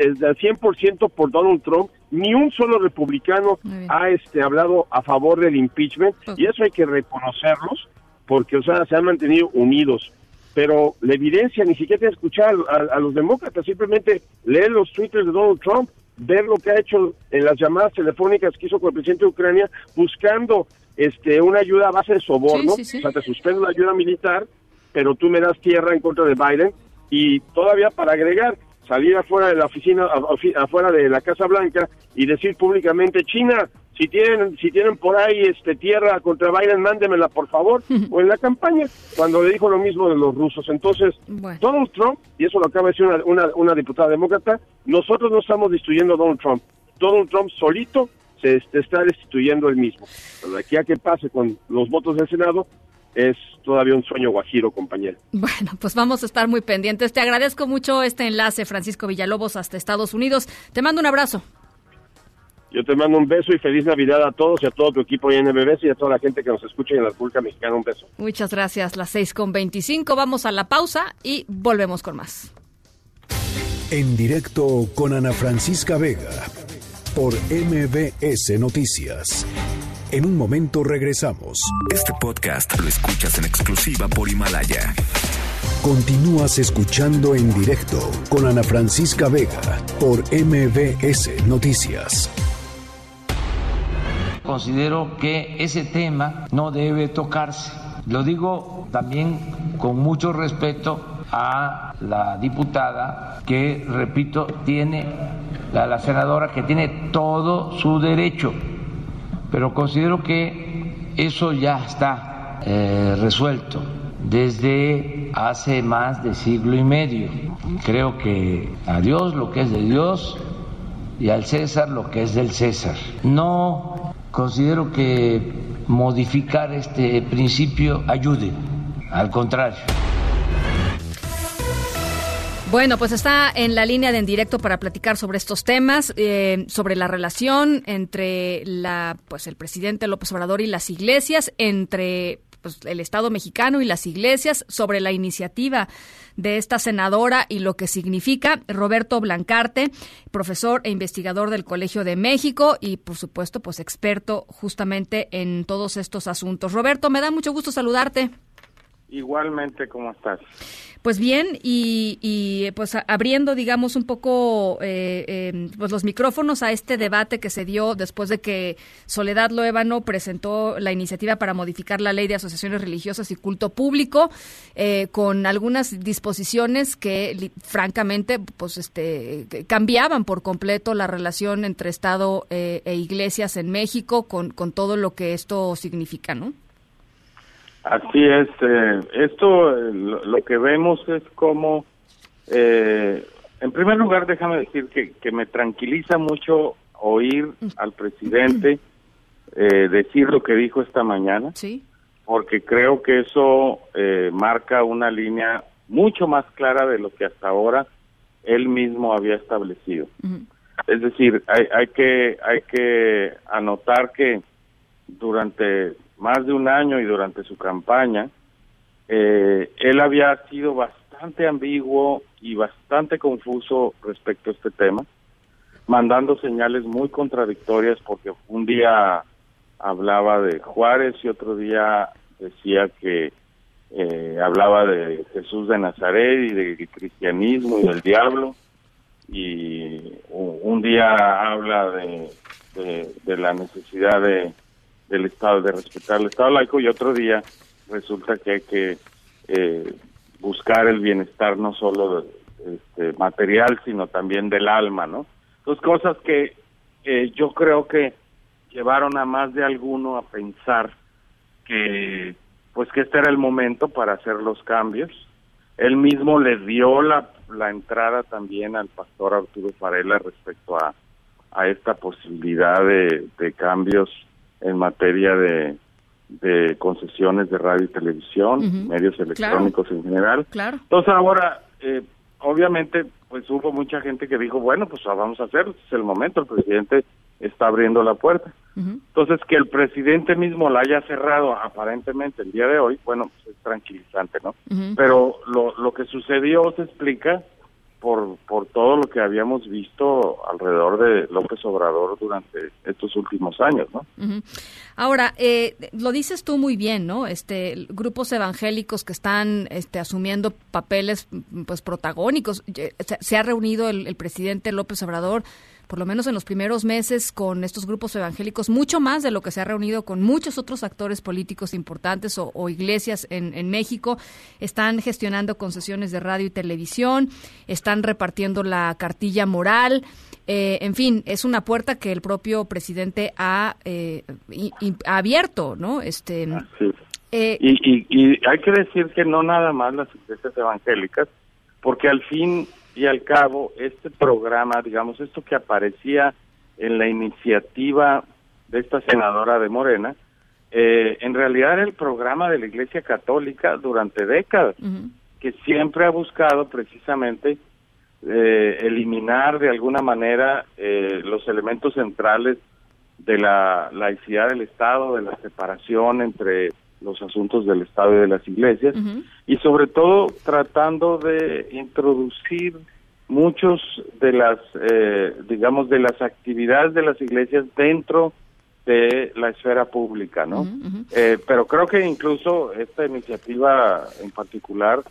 al 100% por Donald Trump. Ni un solo republicano ha este, hablado a favor del impeachment y eso hay que reconocerlos porque o sea, se han mantenido unidos pero la evidencia ni siquiera tiene que escuchar a, los demócratas, simplemente leer los twitters de Donald Trump, ver lo que ha hecho en las llamadas telefónicas que hizo con el presidente de Ucrania, buscando este una ayuda a base de soborno, o sea, te suspendo la ayuda militar, pero tú me das tierra en contra de Biden, y todavía para agregar, salir afuera de la oficina, afuera de la Casa Blanca y decir públicamente, China, si tienen si tienen por ahí este tierra contra Biden mándemela por favor o en la campaña cuando le dijo lo mismo de los rusos entonces Donald Trump y eso lo acaba de decir una, una, diputada demócrata nosotros no estamos destruyendo a Donald Trump Donald Trump solito se está destituyendo él mismo pero de aquí a que pase con los votos del Senado es todavía un sueño guajiro, compañero. Bueno, pues vamos a estar muy pendientes. Te agradezco mucho este enlace, Francisco Villalobos, hasta Estados Unidos. Te mando un abrazo. Yo te mando un beso y feliz Navidad a todos y a todo tu equipo en MBS y a toda la gente que nos escucha en la República Mexicana. Un beso. Muchas gracias. Las 6 con 25. Vamos a la pausa y volvemos con más. En directo con Ana Francisca Vega por MBS Noticias. En un momento regresamos. Este podcast lo escuchas en exclusiva por Himalaya. Continúas escuchando en directo con Ana Francisca Vega por MBS Noticias. Considero que ese tema no debe tocarse. Lo digo también con mucho respeto a la diputada que, repito, tiene, la, la senadora que tiene todo su derecho, pero considero que eso ya está eh, resuelto desde hace más de siglo y medio. Creo que a Dios lo que es de Dios y al César lo que es del César. No considero que modificar este principio ayude, al contrario. Bueno, pues está en la línea de en directo para platicar sobre estos temas, eh, sobre la relación entre la, pues el presidente López Obrador y las iglesias, entre pues, el Estado mexicano y las iglesias sobre la iniciativa de esta senadora y lo que significa. Roberto Blancarte, profesor e investigador del Colegio de México y, por supuesto, pues experto justamente en todos estos asuntos. Roberto, me da mucho gusto saludarte. Igualmente, ¿cómo estás? Pues bien, y, pues abriendo, digamos, un poco eh, em, pues los micrófonos a este debate que se dio después de que Soledad Loébano presentó la iniciativa para modificar la ley de asociaciones religiosas y culto público, eh, con algunas disposiciones que, francamente, pues este cambiaban por completo la relación entre Estado eh, e iglesias en México, con, con todo lo que esto significa, ¿no? Así es. Eh, esto lo, que vemos es como, eh, en primer lugar, déjame decir que, que me tranquiliza mucho oír al presidente eh, decir lo que dijo esta mañana. Sí. Porque creo que eso marca una línea mucho más clara de lo que hasta ahora él mismo había establecido. Es decir, hay, hay que hay que anotar que durante más de un año y durante su campaña, eh, él había sido bastante ambiguo y bastante confuso respecto a este tema, mandando señales muy contradictorias porque un día hablaba de Juárez y otro día decía que eh, hablaba de Jesús de Nazaret y del cristianismo y del diablo. Y un día habla de, de, la necesidad de del Estado, de respetar el Estado laico y otro día resulta que hay que eh, buscar el bienestar no solo este, material, sino también del alma, ¿no? Dos cosas que eh, yo creo que llevaron a más de alguno a pensar que pues que este era el momento para hacer los cambios. Él mismo le dio la, la entrada también al pastor Arturo Farela respecto a, a esta posibilidad de, de cambios en materia de, de concesiones de radio y televisión, medios electrónicos en general. Claro. Entonces ahora, eh, obviamente, pues hubo mucha gente que dijo, bueno, pues vamos a hacerlo, es el momento, el presidente está abriendo la puerta. Entonces, que el presidente mismo la haya cerrado aparentemente el día de hoy, bueno, pues es tranquilizante, ¿no? Pero lo, lo que sucedió se explica por, por todo lo que habíamos visto alrededor de López Obrador durante estos últimos años, ¿no? Ahora, eh, lo dices tú muy bien, ¿no? Este, grupos evangélicos que están este, asumiendo papeles, pues, protagónicos. Se, ha reunido el, el presidente López Obrador por lo menos en los primeros meses, con estos grupos evangélicos, mucho más de lo que se ha reunido con muchos otros actores políticos importantes o, iglesias en, México. Están gestionando concesiones de radio y televisión, están repartiendo la cartilla moral. Eh, en fin, es una puerta que el propio presidente ha, eh, abierto, ¿no? Este, eh, y, y hay que decir que no nada más las iglesias evangélicas, porque al fin y al cabo este programa, digamos, esto que aparecía en la iniciativa de esta senadora de Morena, eh, en realidad era el programa de la Iglesia Católica durante décadas, que siempre ha buscado precisamente eh, eliminar de alguna manera eh, los elementos centrales de la laicidad del Estado, de la separación entre los asuntos del Estado y de las iglesias, y sobre todo tratando de introducir muchos de las, eh, digamos, de las actividades de las iglesias dentro de la esfera pública, ¿no? Eh, pero creo que incluso esta iniciativa en particular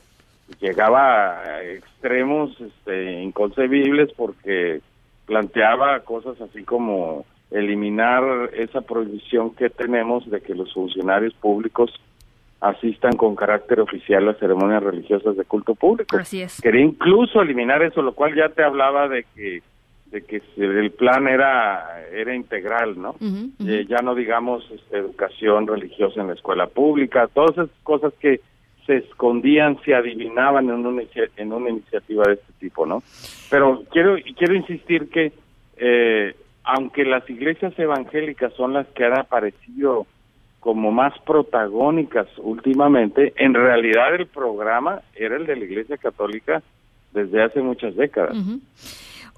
llegaba a extremos este, inconcebibles porque planteaba cosas así como eliminar esa prohibición que tenemos de que los funcionarios públicos asistan con carácter oficial a ceremonias religiosas de culto público. Así es. Quería incluso eliminar eso, lo cual ya te hablaba de que de que el plan era era integral, ¿no? Eh, ya no digamos este, educación religiosa en la escuela pública, todas esas cosas que se escondían, se adivinaban en una, en una iniciativa de este tipo, ¿no? Pero quiero quiero insistir que eh, aunque las iglesias evangélicas son las que han aparecido como más protagónicas últimamente, en realidad el programa era el de la Iglesia Católica desde hace muchas décadas.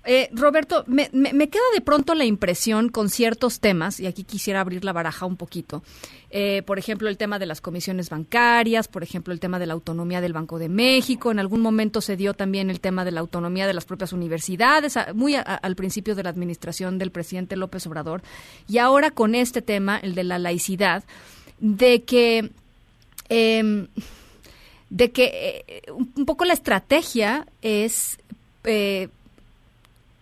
Eh, Roberto, me, me, queda de pronto la impresión con ciertos temas, y aquí quisiera abrir la baraja un poquito. Eh, por ejemplo, el tema de las comisiones bancarias, por ejemplo, el tema de la autonomía del Banco de México. En algún momento se dio también el tema de la autonomía de las propias universidades, muy al principio de la administración del presidente López Obrador. Y ahora con este tema, el de la laicidad, de que. Em, de que eh, un poco la estrategia es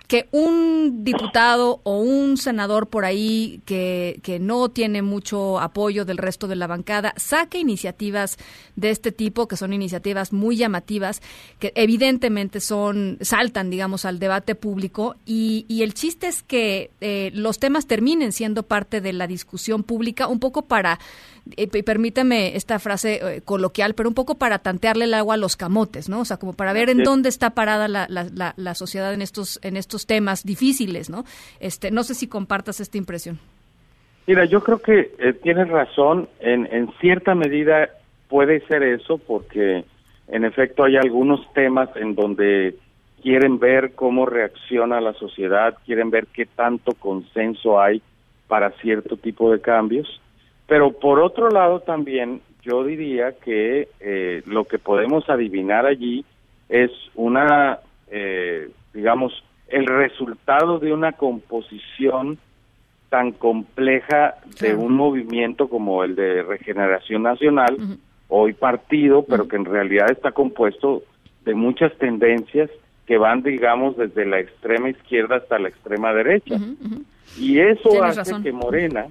que un diputado o un senador por ahí que, que, no tiene mucho apoyo del resto de la bancada saque iniciativas de este tipo, que son iniciativas muy llamativas, que evidentemente son, saltan, digamos, al debate público, y, y el chiste es que eh, los temas terminen siendo parte de la discusión pública, un poco para y permíteme esta frase eh, coloquial, pero un poco para tantearle el agua a los camotes, ¿no? O sea, como para ver en dónde está parada la, la, la, sociedad en estos, en estos temas difíciles, ¿no? Este, no sé si compartas esta impresión. Mira, yo creo que eh, tienes razón, en, en cierta medida puede ser eso, porque en efecto hay algunos temas en donde quieren ver cómo reacciona la sociedad, quieren ver qué tanto consenso hay para cierto tipo de cambios Pero por otro lado también yo diría que eh, lo que podemos adivinar allí es una, eh, digamos, el resultado de una composición tan compleja de un movimiento como el de Regeneración Nacional, hoy partido, pero que en realidad está compuesto de muchas tendencias que van, digamos, desde la extrema izquierda hasta la extrema derecha. Y eso hace que Morena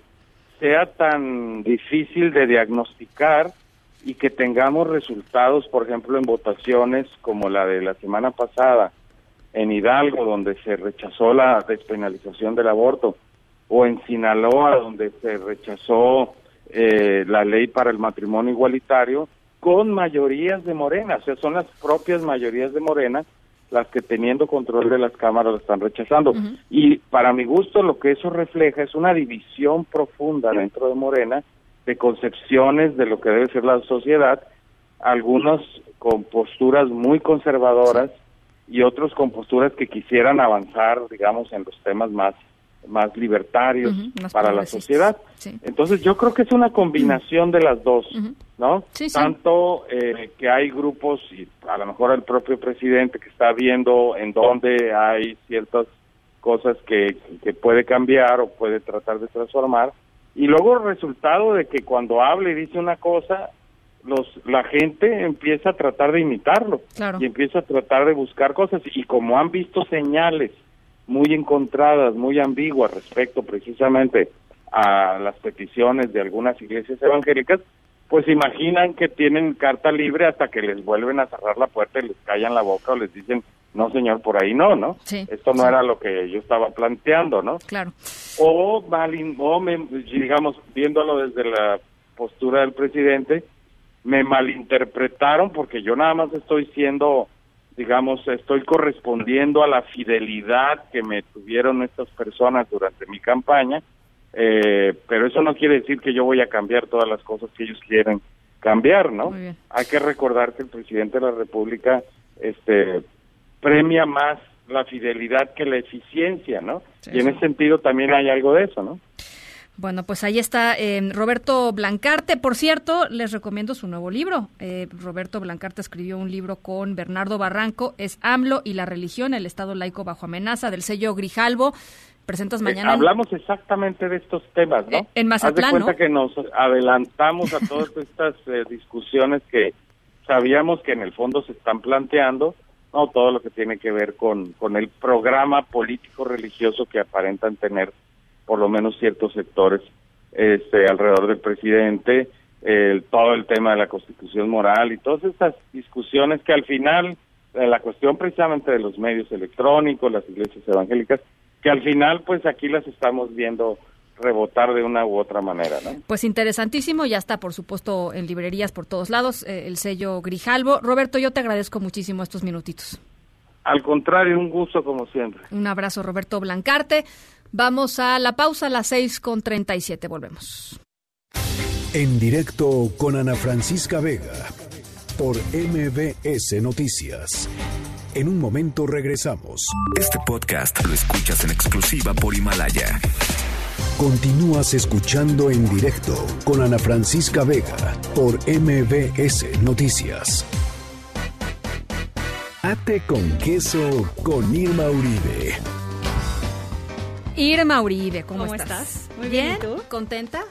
sea tan difícil de diagnosticar y que tengamos resultados, por ejemplo, en votaciones como la de la semana pasada en Hidalgo, donde se rechazó la despenalización del aborto, o en Sinaloa, donde se rechazó eh, la ley para el matrimonio igualitario, con mayorías de Morena, o sea, son las propias mayorías de Morena las que teniendo control de las cámaras lo están rechazando. Y para mi gusto lo que eso refleja es una división profunda dentro de Morena de concepciones de lo que debe ser la sociedad, algunos con posturas muy conservadoras y otros con posturas que quisieran avanzar, digamos, en los temas más más libertarios para la sociedad. Entonces yo creo que es una combinación de las dos, ¿no? Tanto eh, que hay grupos y a lo mejor el propio presidente que está viendo en dónde hay ciertas cosas que, que puede cambiar o puede tratar de transformar. Y luego el resultado de que cuando habla y dice una cosa los la gente empieza a tratar de imitarlo y empieza a tratar de buscar cosas. Y como han visto señales muy encontradas, muy ambiguas respecto precisamente a las peticiones de algunas iglesias evangélicas, pues imaginan que tienen carta libre hasta que les vuelven a cerrar la puerta y les callan la boca o les dicen, no señor, por ahí no, ¿no? Esto no era lo que yo estaba planteando, ¿no? Claro. O, malin, o digamos, viéndolo desde la postura del presidente, me malinterpretaron porque yo nada más estoy siendo digamos, estoy correspondiendo a la fidelidad que me tuvieron estas personas durante mi campaña, eh, pero eso no quiere decir que yo voy a cambiar todas las cosas que ellos quieren cambiar, ¿no? Hay que recordar que el presidente de la República este, premia más la fidelidad que la eficiencia, ¿no? y en ese sentido también hay algo de eso, ¿no? Bueno, pues ahí está eh, Roberto Blancarte. Por cierto, les recomiendo su nuevo libro. Eh, Roberto Blancarte escribió un libro con Bernardo Barranco, es AMLO y la religión, el Estado laico bajo amenaza, del sello Grijalvo. Presentas eh, mañana. hablamos exactamente de estos temas, ¿no? en Mazatlán. Haz de cuenta que nos adelantamos a todas estas discusiones que sabíamos que en el fondo se están planteando, ¿no? Todo lo que tiene que ver con, con el programa político religioso que aparentan tener por lo menos ciertos sectores este, alrededor del presidente, todo el tema de la constitución moral y todas estas discusiones que al final, eh, la cuestión precisamente de los medios electrónicos, las iglesias evangélicas, que al final pues aquí las estamos viendo rebotar de una u otra manera, ¿no? Pues interesantísimo, ya está por supuesto en librerías por todos lados eh, el sello Grijalvo. Roberto, yo te agradezco muchísimo estos minutitos. Al contrario, un gusto como siempre. Un abrazo, Roberto Blancarte. Vamos a la pausa a las 6 con 37. Volvemos. En directo con Ana Francisca Vega por MBS Noticias. En un momento regresamos. Este podcast lo escuchas en exclusiva por Himalaya. Continúas escuchando en directo con Ana Francisca Vega por MBS Noticias. Ate con queso con Irma Uribe. Irma Uribe, ¿cómo, estás? Muy bien. ¿Tú? ¿Contenta?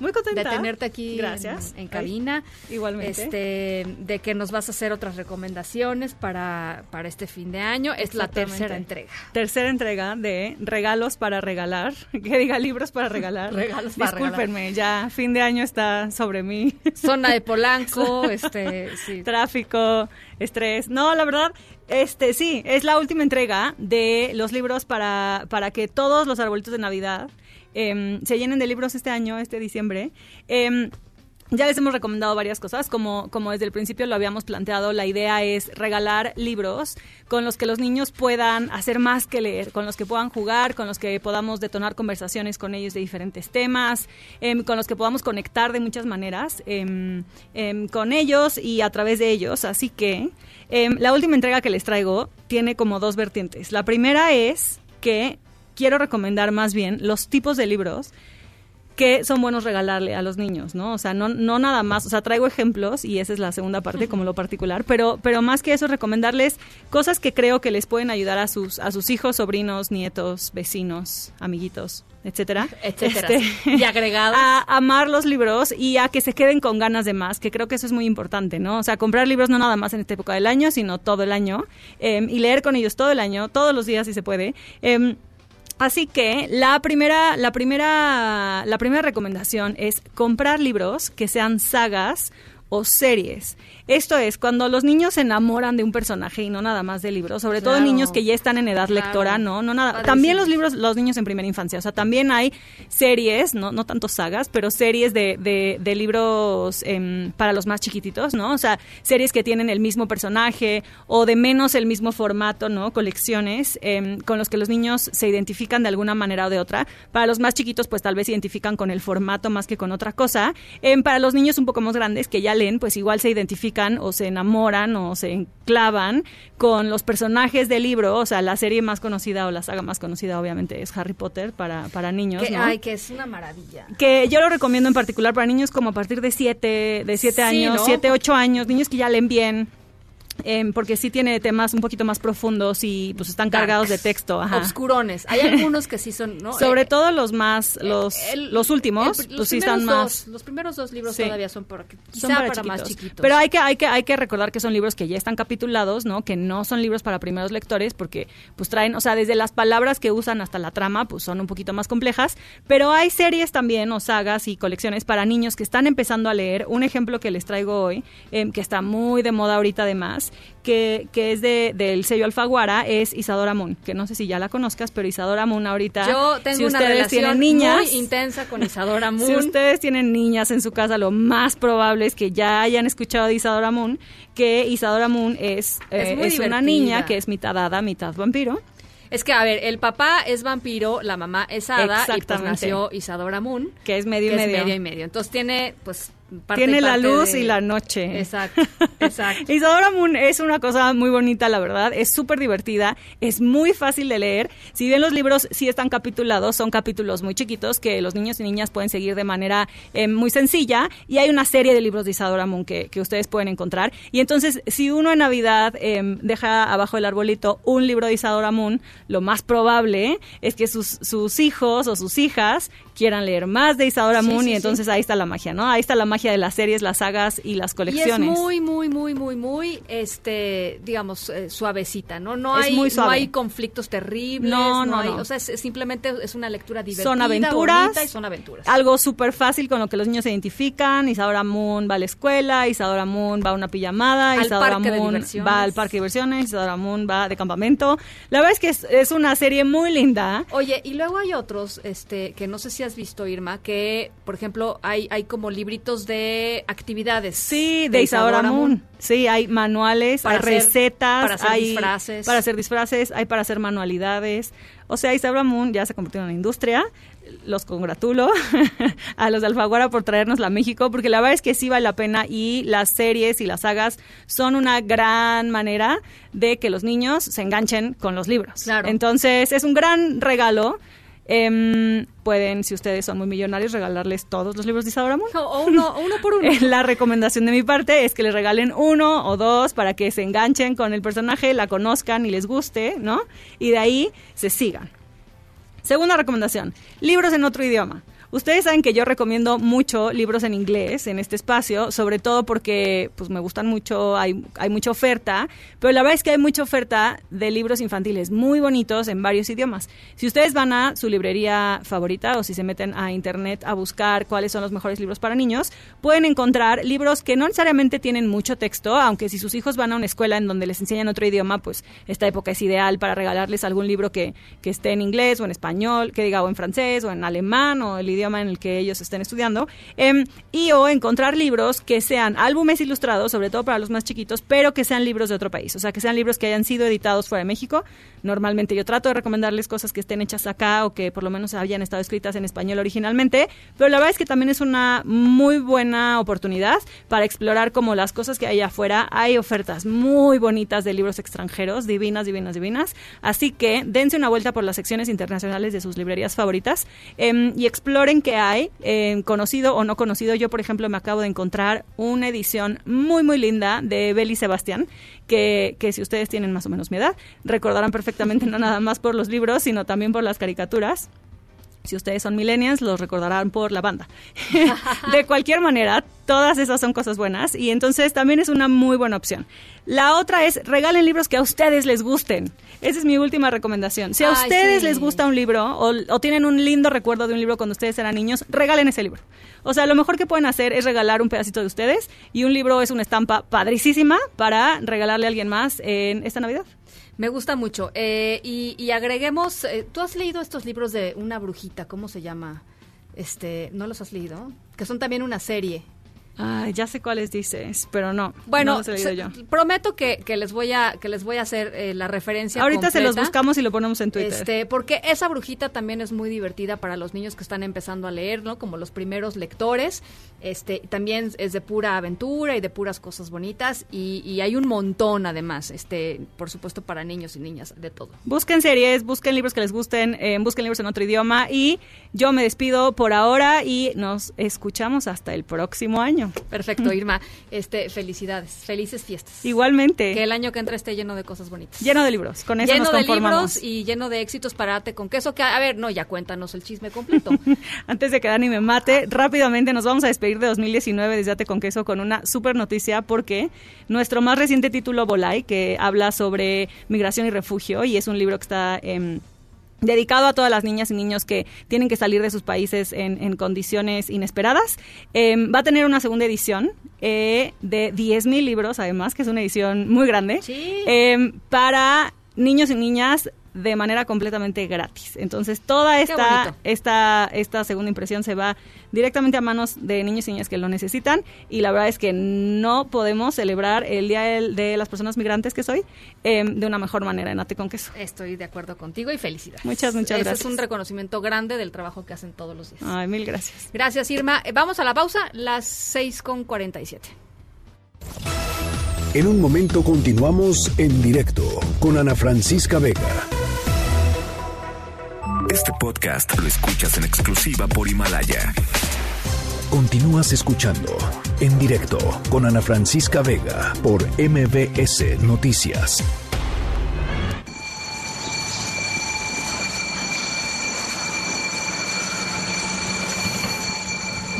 Muy contenta. De tenerte aquí Gracias. En, cabina. igualmente. Este, de que nos vas a hacer otras recomendaciones para, para este fin de año. Es la tercera entrega. Tercera entrega de regalos para regalar. Que diga libros para regalar. regalos para Discúlpenme, ya fin de año está sobre mí. Zona de Polanco, este, sí. Tráfico, estrés. No, la verdad, este sí, es la última entrega de los libros para, para que todos los arbolitos de Navidad Em, se llenen de libros este año, este diciembre. Em, ya les hemos recomendado varias cosas, como, como desde el principio lo habíamos planteado, la idea es regalar libros con los que los niños puedan hacer más que leer, con los que puedan jugar, con los que podamos detonar conversaciones con ellos de diferentes temas, em, con los que podamos conectar de muchas maneras con ellos y a través de ellos. Así que la última entrega que les traigo tiene como dos vertientes. La primera es que quiero recomendar más bien los tipos de libros que son buenos regalarle a los niños, ¿no? O sea, no, no nada más, o sea, traigo ejemplos y esa es la segunda parte, como lo particular, pero, pero más que eso, recomendarles cosas que creo que les pueden ayudar a sus, a sus hijos, sobrinos, nietos, vecinos, amiguitos, etcétera, etcétera, Este, y agregados. a amar los libros y a que se queden con ganas de más, que creo que eso es muy importante, ¿no? O sea, comprar libros no nada más en esta época del año, sino todo el año, em, y leer con ellos todo el año, todos los días si se puede. Em, Así que la primera, la primera, la primera recomendación es comprar libros que sean sagas o series. Esto es cuando los niños se enamoran de un personaje y no nada más de libros, sobre todo niños que ya están en edad lectora, no, no nada. Padrísimo. También los libros, los niños en primera infancia, o sea, también hay series, no, no tanto sagas, pero series de, de, de libros em, para los más chiquititos, ¿no? O sea, series que tienen el mismo personaje o de menos el mismo formato, ¿no? Colecciones em, con los que los niños se identifican de alguna manera o de otra. Para los más chiquitos, pues tal vez se identifican con el formato más que con otra cosa. Em, para los niños un poco más grandes que ya pues igual se identifican o se enamoran o se enclavan con los personajes del libro. O sea, la serie más conocida o la saga más conocida, obviamente, es Harry Potter para, para niños. Que- ¿no? Ay, que es una maravilla. que yo lo recomiendo en particular para niños como a partir de 7 de siete Sí, años, ¿no? 7, 8 años, niños que ya leen bien. Em, porque sí tiene temas un poquito más profundos y pues están cargados de texto. Ajá. Obscurones. Hay algunos que sí son, ¿no? Sobre Eh, todo los más, los, el- los últimos, el- los pues sí primeros están más. dos, los primeros dos libros Sí. todavía son para, quizá son para, para, más chiquitos. chiquitos. Pero hay que, hay que, hay que recordar que son libros que ya están capitulados, ¿no? Que no son libros para primeros lectores, porque pues traen, o sea, desde las palabras que usan hasta la trama, pues son un poquito más complejas. Pero hay series también, o sagas y colecciones para niños que están empezando a leer. Un ejemplo que les traigo hoy, em, que está muy de moda ahorita además, que, que es de, del sello Alfaguara, es Isadora Moon, que no sé si ya la conozcas, pero Isadora Moon ahorita. Yo tengo si una ustedes relación tienen niñas, muy intensa con Isadora Moon. si ustedes tienen niñas en su casa, lo más probable es que ya hayan escuchado de Isadora Moon, que Isadora Moon es, eh, Es es una niña que es mitad hada, mitad vampiro. Es que, a ver, el papá es vampiro, la mamá es hada y pues nació Isadora Moon. Que es medio y es medio. medio y medio. Entonces tiene, pues, parte Tiene la luz de- y la noche. Exacto, exacto. Isadora Moon es una cosa muy bonita, la verdad. Es súper divertida, es muy fácil de leer. Si bien los libros sí están capitulados, son capítulos muy chiquitos que los niños y niñas pueden seguir de manera eh, muy sencilla. Y hay una serie de libros de Isadora Moon que, que ustedes pueden encontrar. Y entonces, si uno en Navidad eh, deja abajo del arbolito un libro de Isadora Moon, lo más probable es que sus, sus hijos o sus hijas quieran leer más de Isadora Sí, Moon sí, y sí. entonces ahí está la magia, ¿no? Ahí está la magia de las series, las sagas y las Y es colecciones. muy, muy, muy, muy, muy, este, digamos, eh, suavecita, ¿no? No Es hay, muy suave. no hay conflictos terribles. No, no, hay- no. O sea, es- simplemente es una lectura divertida, son aventuras, y son aventuras. algo súper fácil con lo que los niños se identifican. Isadora Moon va a la escuela, Isadora Moon va a una pijamada, Al Isadora Moon va al parque de diversiones, Isadora Moon va de campamento. La verdad es que es, es una serie muy linda. Oye, y luego hay otros, este, que no sé si has visto, Irma, que, por ejemplo, hay, hay como libritos de actividades. Sí, de Isadora Moon. Sí, hay manuales, Para hay hacer- recetas, para hacer hay disfraces. para hacer disfraces, hay para hacer manualidades. O sea, Isadora Moon ya se convirtió en una industria. Los congratulo a los de Alfaguara por traernos a México, porque la verdad es que sí vale la pena y las series y las sagas son una gran manera de que los niños se enganchen con los libros. Claro. Entonces, es un gran regalo. Em, pueden, si ustedes son muy millonarios, regalarles todos los libros de Isadora Moon. O uno, uno por uno. Eh, La recomendación de mi parte es que les regalen uno o dos para que se enganchen con el personaje, la conozcan y les guste, ¿no? Y de ahí se sigan. Segunda recomendación, libros en otro idioma. Ustedes saben que yo recomiendo mucho libros en inglés en este espacio, sobre todo porque pues me gustan mucho, hay, hay mucha oferta, pero la verdad es que hay mucha oferta de libros infantiles muy bonitos en varios idiomas. Si ustedes van a su librería favorita o si se meten a internet a buscar cuáles son los mejores libros para niños, pueden encontrar libros que no necesariamente tienen mucho texto, aunque si sus hijos van a una escuela en donde les enseñan otro idioma, pues esta época es ideal para regalarles algún libro que, que esté en inglés o en español, que diga o en francés o en alemán o el idioma en el que ellos estén estudiando. Em, y o encontrar libros que sean álbumes ilustrados, sobre todo para los más chiquitos, pero que sean libros de otro país. O sea, que sean libros que hayan sido editados fuera de México. Normalmente yo trato de recomendarles cosas que estén hechas acá o que por lo menos hayan estado escritas en español originalmente. Pero la verdad es que también es una muy buena oportunidad para explorar como las cosas que hay afuera. Hay ofertas muy bonitas de libros extranjeros, divinas, divinas, divinas. Así que dense una vuelta por las secciones internacionales de sus librerías favoritas em, y exploren exploren qué hay, eh, conocido o no conocido. Yo, por ejemplo, me acabo de encontrar una edición muy, muy linda de Beli Sebastián, que, que si ustedes tienen más o menos mi edad, recordarán perfectamente no nada más por los libros, sino también por las caricaturas. Si ustedes son millennials, los recordarán por la banda. de cualquier manera, todas esas son cosas buenas y entonces también es una muy buena opción. La otra es regalen libros que a ustedes les gusten. Esa es mi última recomendación. Si a Ay, ustedes sí. les gusta un libro o, o tienen un lindo recuerdo de un libro cuando ustedes eran niños, regalen ese libro. O sea, lo mejor que pueden hacer es regalar un pedacito de ustedes y un libro es una estampa padricísima para regalarle a alguien más en esta Navidad. Me gusta mucho. Eh, y, y agreguemos, eh, ¿tú has leído estos libros de una brujita? ¿Cómo se llama? Este, ¿no los has leído? Que son también una serie. Ay, ya sé cuáles dices, pero no. Bueno, no los he leído se- yo. prometo que, que les voy a que les voy a hacer eh, la referencia. Ahorita se los buscamos y lo ponemos en Twitter. Este, porque esa brujita también es muy divertida para los niños que están empezando a leer, ¿no? Como los primeros lectores. Este, también es de pura aventura y de puras cosas bonitas y, y hay un montón además, este, por supuesto para niños y niñas de todo. Busquen series, busquen libros que les gusten, eh, busquen libros en otro idioma y yo me despido por ahora y nos escuchamos hasta el próximo año. Perfecto, Irma. Este, felicidades, felices fiestas. Igualmente. Que el año que entra esté lleno de cosas bonitas. Lleno de libros, con eso lleno nos de conformamos. libros y lleno de éxitos para Ate con queso. Que, a ver, no, ya cuéntanos el chisme completo. Antes de que Dani me mate, rápidamente nos vamos a despedir de 2019 desde Ate con Queso con una super noticia porque nuestro más reciente título, Volay, que habla sobre migración y refugio y es un libro que está... em, dedicado a todas las niñas y niños que tienen que salir de sus países en, en condiciones inesperadas. Em, va a tener una segunda edición eh, de 10.000 libros, además, que es una edición muy grande, em, para niños y niñas de manera completamente gratis. Entonces, toda esta, esta, esta segunda impresión se va directamente a manos de niños y niñas que lo necesitan y la verdad es que no podemos celebrar el Día de las Personas Migrantes que soy em, de una mejor manera en Ate con Queso. Estoy de acuerdo contigo y felicidades. Muchas, muchas Ese gracias. es un reconocimiento grande del trabajo que hacen todos los días. Ay, mil gracias. Gracias, Irma. Eh, Vamos a la pausa, las 6 con 47. En un momento continuamos en directo con Ana Francisca Vega. Este podcast lo escuchas en exclusiva por Himalaya. Continúas escuchando en directo con Ana Francisca Vega por MBS Noticias.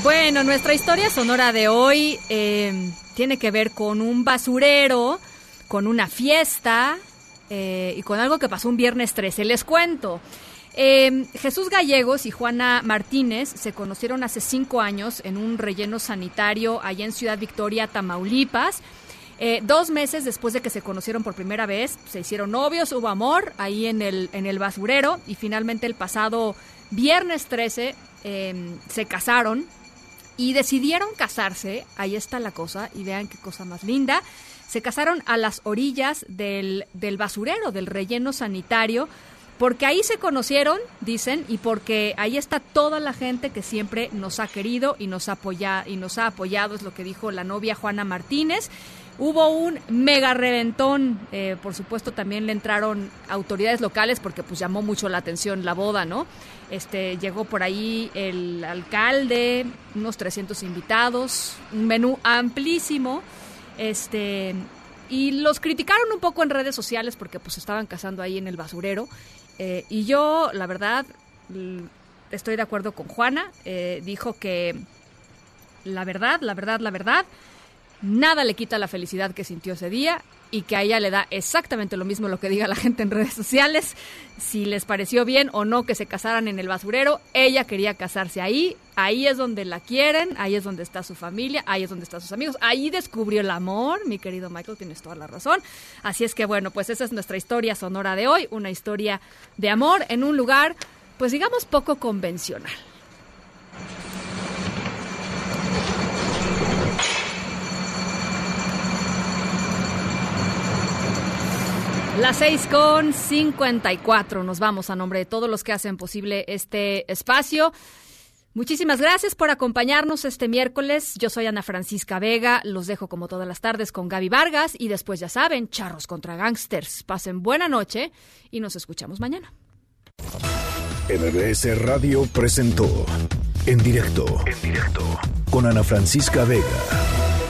Bueno, nuestra historia sonora de hoy eh, tiene que ver con un basurero, con una fiesta eh, y con algo que pasó un viernes 13. Les cuento. Eh, Jesús Gallegos y Juana Martínez se conocieron hace cinco años en un relleno sanitario allá en Ciudad Victoria, Tamaulipas. Eh, dos meses después de que se conocieron por primera vez, se hicieron novios, hubo amor ahí en el, en el basurero y finalmente el pasado viernes 13 eh, se casaron y decidieron casarse, ahí está la cosa, y vean qué cosa más linda, se casaron a las orillas del, del basurero, del relleno sanitario, porque ahí se conocieron, dicen, y porque ahí está toda la gente que siempre nos ha querido y nos, apoya, y nos ha apoyado, es lo que dijo la novia Juana Martínez. Hubo un mega reventón, eh, por supuesto también le entraron autoridades locales porque pues llamó mucho la atención la boda, ¿no? Este llegó por ahí el alcalde, unos 300 invitados, un menú amplísimo, este y los criticaron un poco en redes sociales porque pues estaban casando ahí en el basurero eh, y yo la verdad estoy de acuerdo con Juana, eh, dijo que la verdad, la verdad, la verdad nada le quita la felicidad que sintió ese día y que a ella le da exactamente lo mismo lo que diga la gente en redes sociales, si les pareció bien o no que se casaran en el basurero, ella quería casarse ahí, ahí es donde la quieren, ahí es donde está su familia, ahí es donde están sus amigos, ahí descubrió el amor, mi querido Michael, tienes toda la razón, así es que bueno, pues esa es nuestra historia sonora de hoy, una historia de amor en un lugar, pues digamos poco convencional. Las 6 con 54. Nos vamos a nombre de todos los que hacen posible este espacio. Muchísimas gracias por acompañarnos este miércoles. Yo soy Ana Francisca Vega. Los dejo como todas las tardes con Gaby Vargas. Y después, ya saben, charros contra gangsters. Pasen buena noche y nos escuchamos mañana. MBS Radio presentó En directo. En directo. Con Ana Francisca Vega.